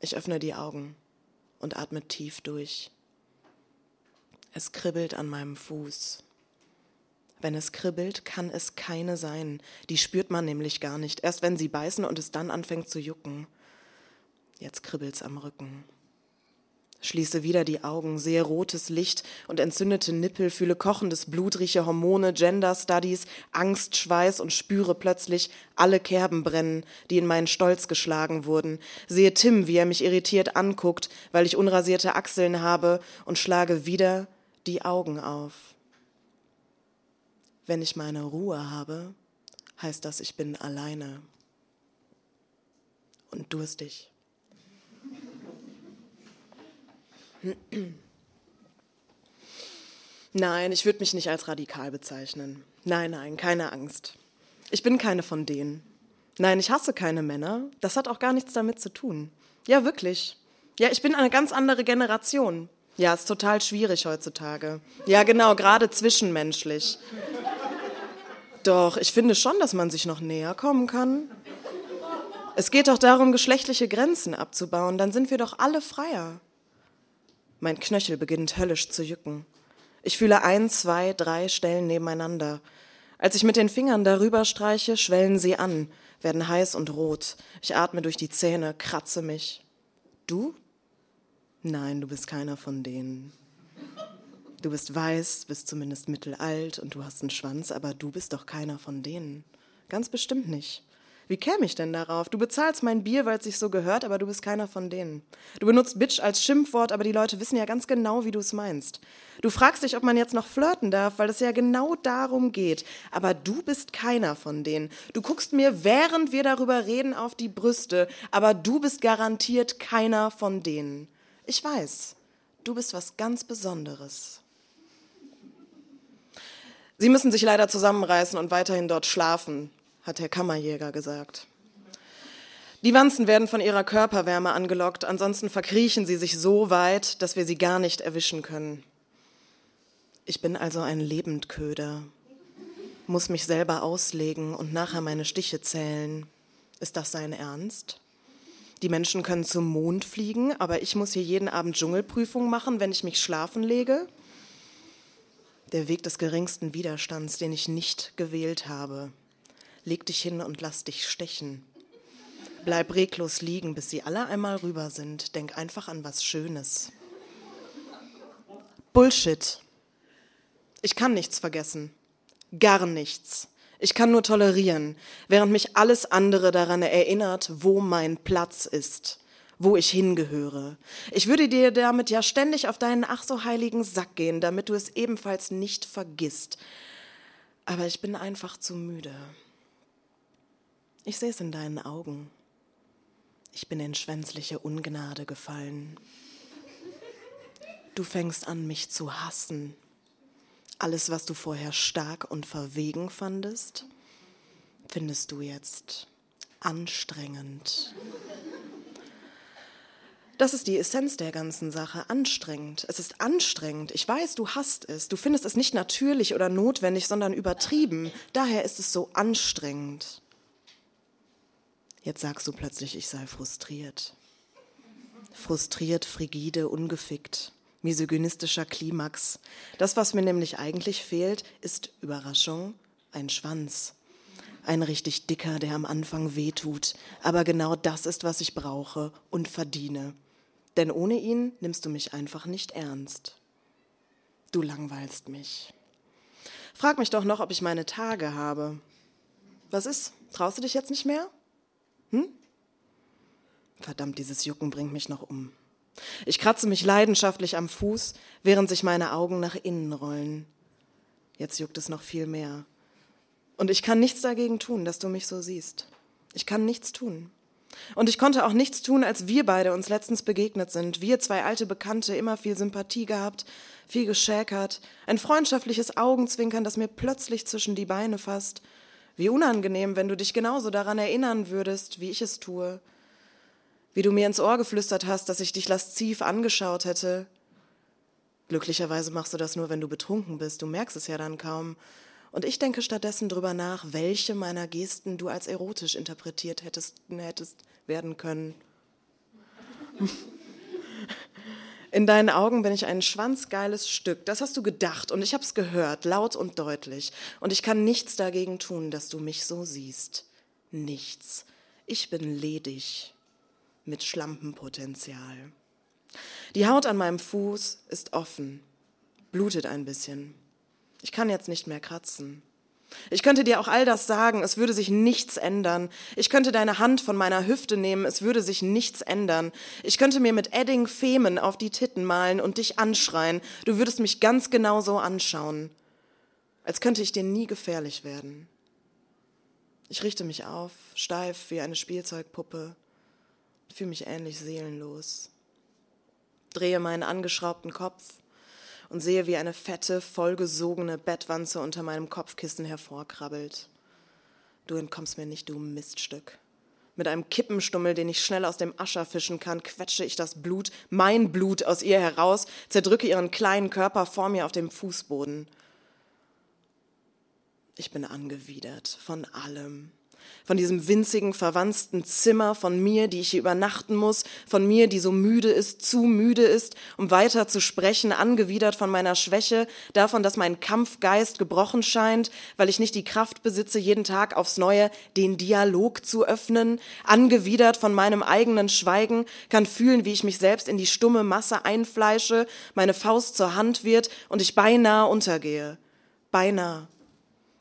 Ich öffne die Augen und atme tief durch. Es kribbelt an meinem Fuß. Wenn es kribbelt, kann es keine sein. Die spürt man nämlich gar nicht. Erst wenn sie beißen und es dann anfängt zu jucken. Jetzt kribbelt's am Rücken. Schließe wieder die Augen, sehe rotes Licht und entzündete Nippel, fühle kochendes Blut, rieche Hormone, Gender Studies, Angst, Schweiß und spüre plötzlich alle Kerben brennen, die in meinen Stolz geschlagen wurden. Sehe Tim, wie er mich irritiert anguckt, weil ich unrasierte Achseln habe und schlage wieder die Augen auf. Wenn ich meine Ruhe habe, heißt das, ich bin alleine und durstig. Nein, ich würde mich nicht als radikal bezeichnen. Nein, nein, keine Angst. Ich bin keine von denen. Nein, ich hasse keine Männer. Das hat auch gar nichts damit zu tun. Ja, wirklich. Ja, ich bin eine ganz andere Generation. Ja, ist total schwierig heutzutage. Ja, genau, gerade zwischenmenschlich. Doch, ich finde schon, dass man sich noch näher kommen kann. Es geht doch darum, geschlechtliche Grenzen abzubauen, dann sind wir doch alle freier. Mein Knöchel beginnt höllisch zu jucken. Ich fühle ein, zwei, drei Stellen nebeneinander. Als ich mit den Fingern darüber streiche, schwellen sie an, werden heiß und rot. Ich atme durch die Zähne, kratze mich. Du? Nein, du bist keiner von denen. Du bist weiß, bist zumindest mittelalt und du hast einen Schwanz, aber du bist doch keiner von denen. Ganz bestimmt nicht. Wie käme ich denn darauf? Du bezahlst mein Bier, weil es sich so gehört, aber du bist keiner von denen. Du benutzt Bitch als Schimpfwort, aber die Leute wissen ja ganz genau, wie du es meinst. Du fragst dich, ob man jetzt noch flirten darf, weil es ja genau darum geht. Aber du bist keiner von denen. Du guckst mir, während wir darüber reden, auf die Brüste, aber du bist garantiert keiner von denen. Ich weiß, du bist was ganz Besonderes. Sie müssen sich leider zusammenreißen und weiterhin dort schlafen, hat der Kammerjäger gesagt. Die Wanzen werden von ihrer Körperwärme angelockt, ansonsten verkriechen sie sich so weit, dass wir sie gar nicht erwischen können. Ich bin also ein Lebendköder, muss mich selber auslegen und nachher meine Stiche zählen. Ist das sein Ernst? Die Menschen können zum Mond fliegen, aber ich muss hier jeden Abend Dschungelprüfung machen, wenn ich mich schlafen lege? Der Weg des geringsten Widerstands, den ich nicht gewählt habe. Leg dich hin und lass dich stechen. Bleib reglos liegen, bis sie alle einmal rüber sind. Denk einfach an was Schönes. Bullshit. Ich kann nichts vergessen. Gar nichts. Ich kann nur tolerieren, während mich alles andere daran erinnert, wo mein Platz ist, wo ich hingehöre. Ich würde dir damit ja ständig auf deinen ach so heiligen Sack gehen, damit du es ebenfalls nicht vergisst. Aber ich bin einfach zu müde. Ich sehe es in deinen Augen. Ich bin in schwänzliche Ungnade gefallen. Du fängst an, mich zu hassen. Alles, was du vorher stark und verwegen fandest, findest du jetzt anstrengend. Das ist die Essenz der ganzen Sache. Anstrengend. Es ist anstrengend. Ich weiß, du hast es. Du findest es nicht natürlich oder notwendig, sondern übertrieben. Daher ist es so anstrengend. Jetzt sagst du plötzlich, ich sei frustriert. Frustriert, frigide, ungefickt, misogynistischer Klimax. Das, was mir nämlich eigentlich fehlt, ist Überraschung, ein Schwanz. Ein richtig dicker, der am Anfang wehtut. Aber genau das ist, was ich brauche und verdiene. Denn ohne ihn nimmst du mich einfach nicht ernst. Du langweilst mich. Frag mich doch noch, ob ich meine Tage habe. Was ist? Traust du dich jetzt nicht mehr? Hm? Verdammt, dieses Jucken bringt mich noch um. Ich kratze mich leidenschaftlich am Fuß, während sich meine Augen nach innen rollen. Jetzt juckt es noch viel mehr. Und ich kann nichts dagegen tun, dass du mich so siehst. Ich kann nichts tun. Und ich konnte auch nichts tun, als wir beide uns letztens begegnet sind. Wir zwei alte Bekannte, immer viel Sympathie gehabt, viel geschäkert, ein freundschaftliches Augenzwinkern, das mir plötzlich zwischen die Beine fasst wie unangenehm, wenn du dich genauso daran erinnern würdest, wie ich es tue. Wie du mir ins Ohr geflüstert hast, dass ich dich lasziv angeschaut hätte. Glücklicherweise machst du das nur, wenn du betrunken bist. Du merkst es ja dann kaum. Und ich denke stattdessen drüber nach, welche meiner Gesten du als erotisch interpretiert hättest, hättest werden können. *laughs* In deinen Augen bin ich ein schwanzgeiles Stück. Das hast du gedacht und ich habe es gehört, laut und deutlich. Und ich kann nichts dagegen tun, dass du mich so siehst. Nichts. Ich bin ledig mit Schlampenpotenzial. Die Haut an meinem Fuß ist offen, blutet ein bisschen. Ich kann jetzt nicht mehr kratzen. Ich könnte dir auch all das sagen, es würde sich nichts ändern. Ich könnte deine Hand von meiner Hüfte nehmen, es würde sich nichts ändern. Ich könnte mir mit Edding Femen auf die Titten malen und dich anschreien. Du würdest mich ganz genau so anschauen. Als könnte ich dir nie gefährlich werden. Ich richte mich auf, steif wie eine Spielzeugpuppe, fühle mich ähnlich seelenlos. drehe meinen angeschraubten Kopf und sehe, wie eine fette, vollgesogene Bettwanze unter meinem Kopfkissen hervorkrabbelt. Du entkommst mir nicht, du Miststück. Mit einem Kippenstummel, den ich schnell aus dem Ascher fischen kann, quetsche ich das Blut, mein Blut, aus ihr heraus, zerdrücke ihren kleinen Körper vor mir auf dem Fußboden. Ich bin angewidert von allem von diesem winzigen, verwanzten Zimmer, von mir, die ich hier übernachten muss, von mir, die so müde ist, zu müde ist, um weiter zu sprechen, angewidert von meiner Schwäche, davon, dass mein Kampfgeist gebrochen scheint, weil ich nicht die Kraft besitze, jeden Tag aufs Neue den Dialog zu öffnen, angewidert von meinem eigenen Schweigen, kann fühlen, wie ich mich selbst in die stumme Masse einfleische, meine Faust zur Hand wird und ich beinahe untergehe. Beinahe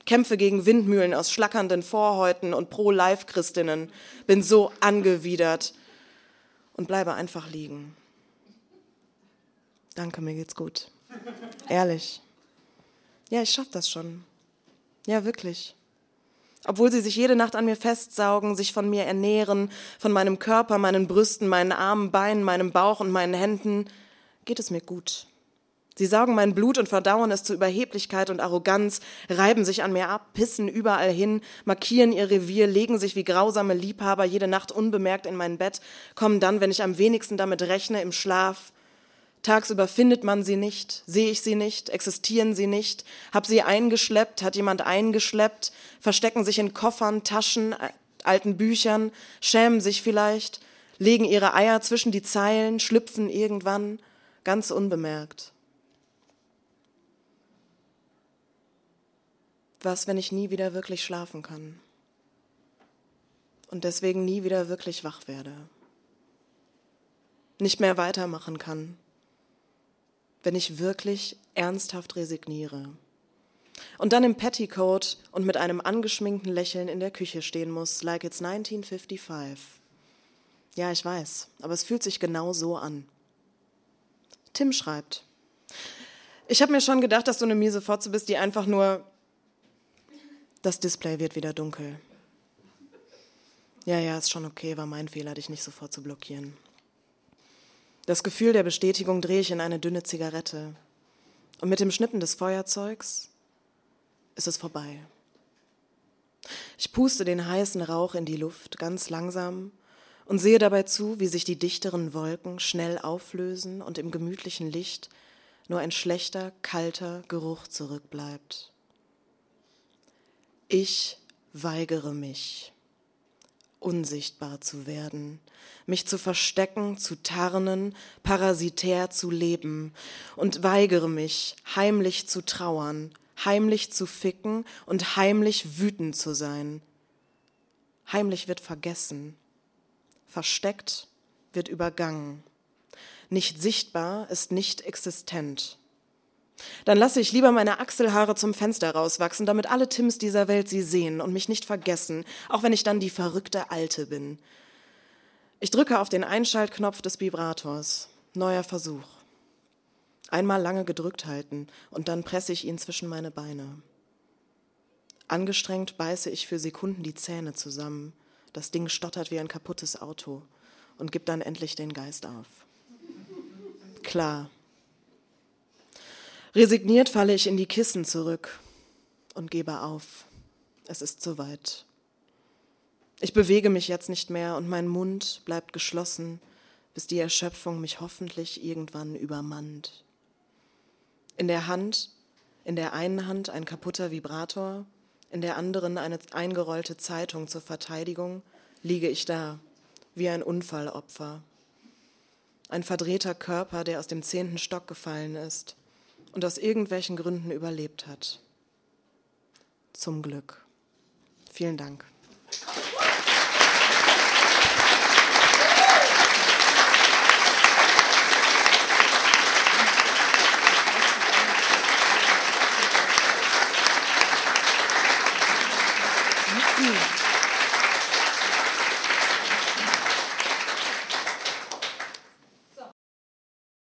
kämpfe gegen Windmühlen aus schlackernden Vorhäuten und Pro-Life-Christinnen, bin so angewidert und bleibe einfach liegen. Danke, mir geht's gut. Ehrlich. Ja, ich schaff das schon. Ja, wirklich. Obwohl sie sich jede Nacht an mir festsaugen, sich von mir ernähren, von meinem Körper, meinen Brüsten, meinen Armen, Beinen, meinem Bauch und meinen Händen, geht es mir gut. Sie saugen mein Blut und verdauen es zu Überheblichkeit und Arroganz, reiben sich an mir ab, pissen überall hin, markieren ihr Revier, legen sich wie grausame Liebhaber jede Nacht unbemerkt in mein Bett, kommen dann, wenn ich am wenigsten damit rechne, im Schlaf. Tagsüber findet man sie nicht, sehe ich sie nicht, existieren sie nicht, hab sie eingeschleppt, hat jemand eingeschleppt, verstecken sich in Koffern, Taschen, alten Büchern, schämen sich vielleicht, legen ihre Eier zwischen die Zeilen, schlüpfen irgendwann, ganz unbemerkt. Was, wenn ich nie wieder wirklich schlafen kann und deswegen nie wieder wirklich wach werde, nicht mehr weitermachen kann, wenn ich wirklich ernsthaft resigniere und dann im Petticoat und mit einem angeschminkten Lächeln in der Küche stehen muss, like it's 1955. Ja, ich weiß, aber es fühlt sich genau so an. Tim schreibt, ich habe mir schon gedacht, dass du eine miese Fotze bist, die einfach nur das Display wird wieder dunkel. Ja, ja, ist schon okay, war mein Fehler, dich nicht sofort zu blockieren. Das Gefühl der Bestätigung drehe ich in eine dünne Zigarette. Und mit dem Schnippen des Feuerzeugs ist es vorbei. Ich puste den heißen Rauch in die Luft ganz langsam und sehe dabei zu, wie sich die dichteren Wolken schnell auflösen und im gemütlichen Licht nur ein schlechter, kalter Geruch zurückbleibt. Ich weigere mich, unsichtbar zu werden, mich zu verstecken, zu tarnen, parasitär zu leben und weigere mich, heimlich zu trauern, heimlich zu ficken und heimlich wütend zu sein. Heimlich wird vergessen, versteckt wird übergangen. Nicht sichtbar ist nicht existent. Dann lasse ich lieber meine Achselhaare zum Fenster rauswachsen, damit alle Tims dieser Welt sie sehen und mich nicht vergessen, auch wenn ich dann die verrückte Alte bin. Ich drücke auf den Einschaltknopf des Vibrators. Neuer Versuch. Einmal lange gedrückt halten und dann presse ich ihn zwischen meine Beine. Angestrengt beiße ich für Sekunden die Zähne zusammen. Das Ding stottert wie ein kaputtes Auto und gibt dann endlich den Geist auf. Klar, Resigniert falle ich in die Kissen zurück und gebe auf. Es ist soweit. Ich bewege mich jetzt nicht mehr und mein Mund bleibt geschlossen, bis die Erschöpfung mich hoffentlich irgendwann übermannt. In der Hand, in der einen Hand ein kaputter Vibrator, in der anderen eine eingerollte Zeitung zur Verteidigung, liege ich da, wie ein Unfallopfer. Ein verdrehter Körper, der aus dem zehnten Stock gefallen ist, und aus irgendwelchen Gründen überlebt hat. Zum Glück. Vielen Dank.